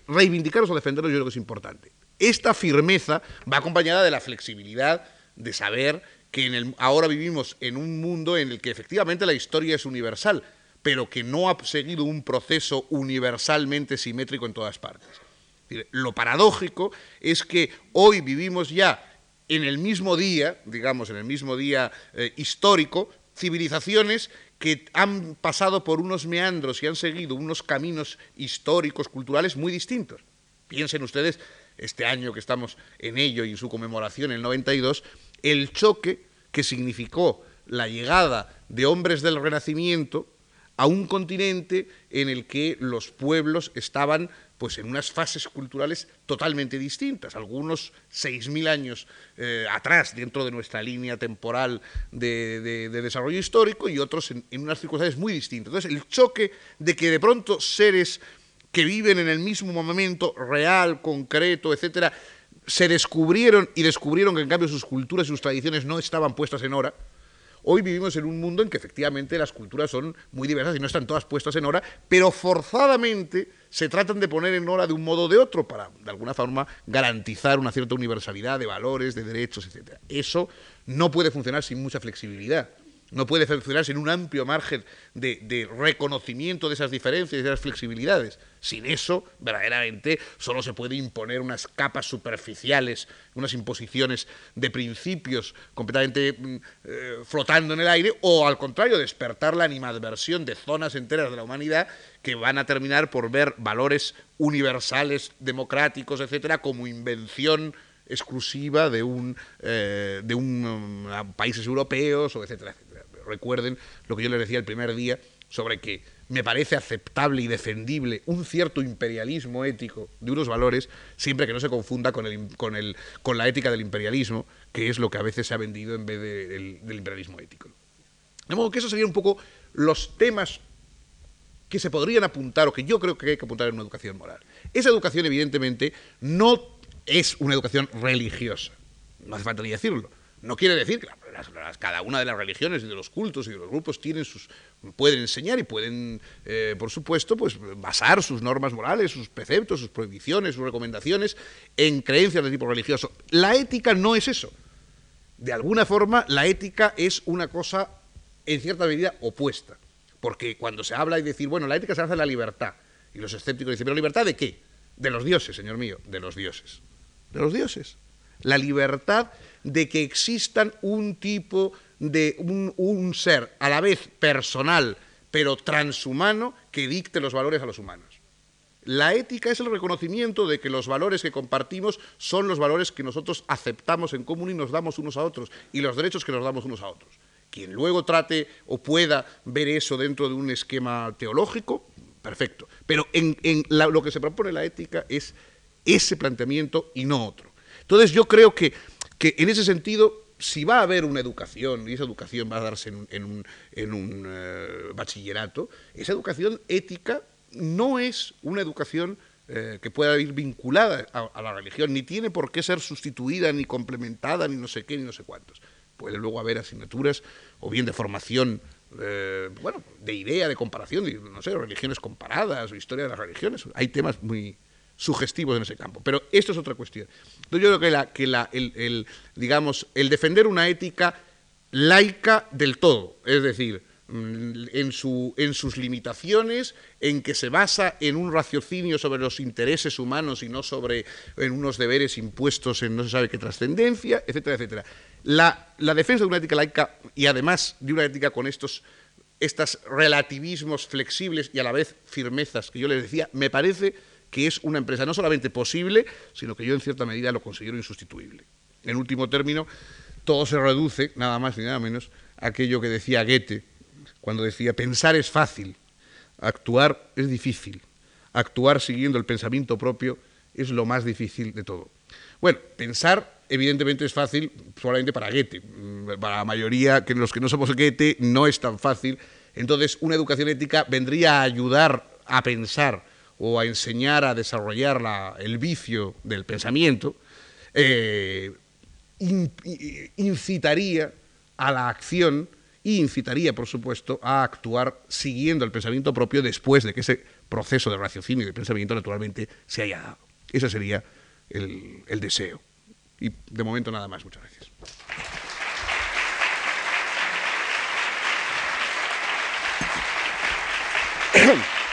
reivindicarlos o defenderlos yo creo que es importante. Esta firmeza va acompañada de la flexibilidad de saber que en ahora vivimos en un mundo en el que efectivamente la historia es universal, pero que no ha seguido un proceso universalmente simétrico en todas partes. Lo paradójico es que hoy vivimos ya en el mismo día, digamos, en el mismo día eh, histórico, civilizaciones que han pasado por unos meandros y han seguido unos caminos históricos, culturales muy distintos. Piensen ustedes este año que estamos en ello y en su conmemoración, el 92, el choque que significó la llegada de hombres del Renacimiento a un continente en el que los pueblos estaban pues en unas fases culturales totalmente distintas, algunos 6.000 años eh, atrás dentro de nuestra línea temporal de, desarrollo histórico y otros en, en, unas circunstancias muy distintas. Entonces, el choque de que de pronto seres que viven en el mismo momento real, concreto, etcétera, se descubrieron y descubrieron que en cambio sus culturas y sus tradiciones no estaban puestas en hora. Hoy vivimos en un mundo en que efectivamente las culturas son muy diversas y no están todas puestas en hora, pero forzadamente se tratan de poner en hora de un modo o de otro para, de alguna forma, garantizar una cierta universalidad de valores, de derechos, etc. Eso no puede funcionar sin mucha flexibilidad no puede funcionar sin un amplio margen de, reconocimiento de esas diferencias y de esas flexibilidades. Sin eso, verdaderamente, solo se puede imponer unas capas superficiales, unas imposiciones de principios completamente mm, eh, flotando en el aire, o al contrario, despertar la animadversión de zonas enteras de la humanidad que van a terminar por ver valores universales, democráticos, etcétera, como invención exclusiva de un, eh, de un mm, países europeos o etcétera, etcétera recuerden lo que yo les decía el primer día sobre que me parece aceptable y defendible un cierto imperialismo ético de unos valores, siempre que no se confunda con, el, con, el, con la ética del imperialismo, que es lo que a veces se ha vendido en vez del imperialismo ético. De modo que esos serían un poco los temas que se podrían apuntar o que yo creo que hay que apuntar en una educación moral. Esa educación, evidentemente, no es una educación religiosa, no hace falta ni decirlo. No quiere decir cada una de las religiones y de los cultos y de los grupos tienen sus, pueden enseñar y pueden, eh, por supuesto, pues basar sus normas morales, sus preceptos, sus prohibiciones, sus recomendaciones en creencias de tipo religioso. La ética no es eso. De alguna forma, la ética es una cosa, en cierta medida, opuesta. Porque cuando se habla y decir, bueno, la ética se hace de la libertad, y los escépticos dicen, ¿pero libertad de qué? De los dioses, señor mío, de los dioses. De los dioses. La libertad de que existan un tipo de un, ser a la vez personal, pero transhumano, que dicte los valores a los humanos. La ética es el reconocimiento de que los valores que compartimos son los valores que nosotros aceptamos en común y nos damos unos a otros, y los derechos que nos damos unos a otros. Quien luego trate o pueda ver eso dentro de un esquema teológico, perfecto. Pero en, lo que se propone la ética es ese planteamiento y no otro. Entonces yo creo que que en ese sentido si va a haber una educación, y esa educación va a darse en un, eh, bachillerato, esa educación ética no es una educación eh, que pueda ir vinculada a, la religión, ni tiene por qué ser sustituida, ni complementada, ni no sé qué, ni no sé cuántos. Puede luego haber asignaturas, o bien de formación, eh, bueno, de idea, de comparación, de, no sé, religiones comparadas, o historia de las religiones. Hay temas muy, sugestivos en ese campo. Pero esto es otra cuestión. Yo creo que, el, digamos, el defender una ética laica del todo, es decir, mm, en, su, en sus limitaciones, en que se basa en un raciocinio sobre los intereses humanos y no sobre en unos deberes impuestos en no se sabe qué trascendencia, etcétera, etcétera. La, la defensa de una ética laica y además de una ética con estos estos relativismos flexibles y a la vez firmezas que yo les decía, me parece que es una empresa no solamente posible, sino que yo en cierta medida lo considero insustituible. En último término, todo se reduce, nada más ni nada menos, a aquello que decía Goethe, cuando decía, pensar es fácil, actuar es difícil, actuar siguiendo el pensamiento propio es lo más difícil de todo. Bueno, pensar evidentemente es fácil solamente para Goethe, para la mayoría que los que no somos Goethe no es tan fácil, entonces una educación ética vendría a ayudar a pensar o a enseñar a desarrollar el vicio del pensamiento, eh, incitaría a la acción y incitaría, por supuesto, a actuar siguiendo el pensamiento propio después de que ese proceso de raciocinio y de pensamiento naturalmente se haya dado. Ese sería el, el deseo. Y de momento nada más. Muchas gracias. [COUGHS]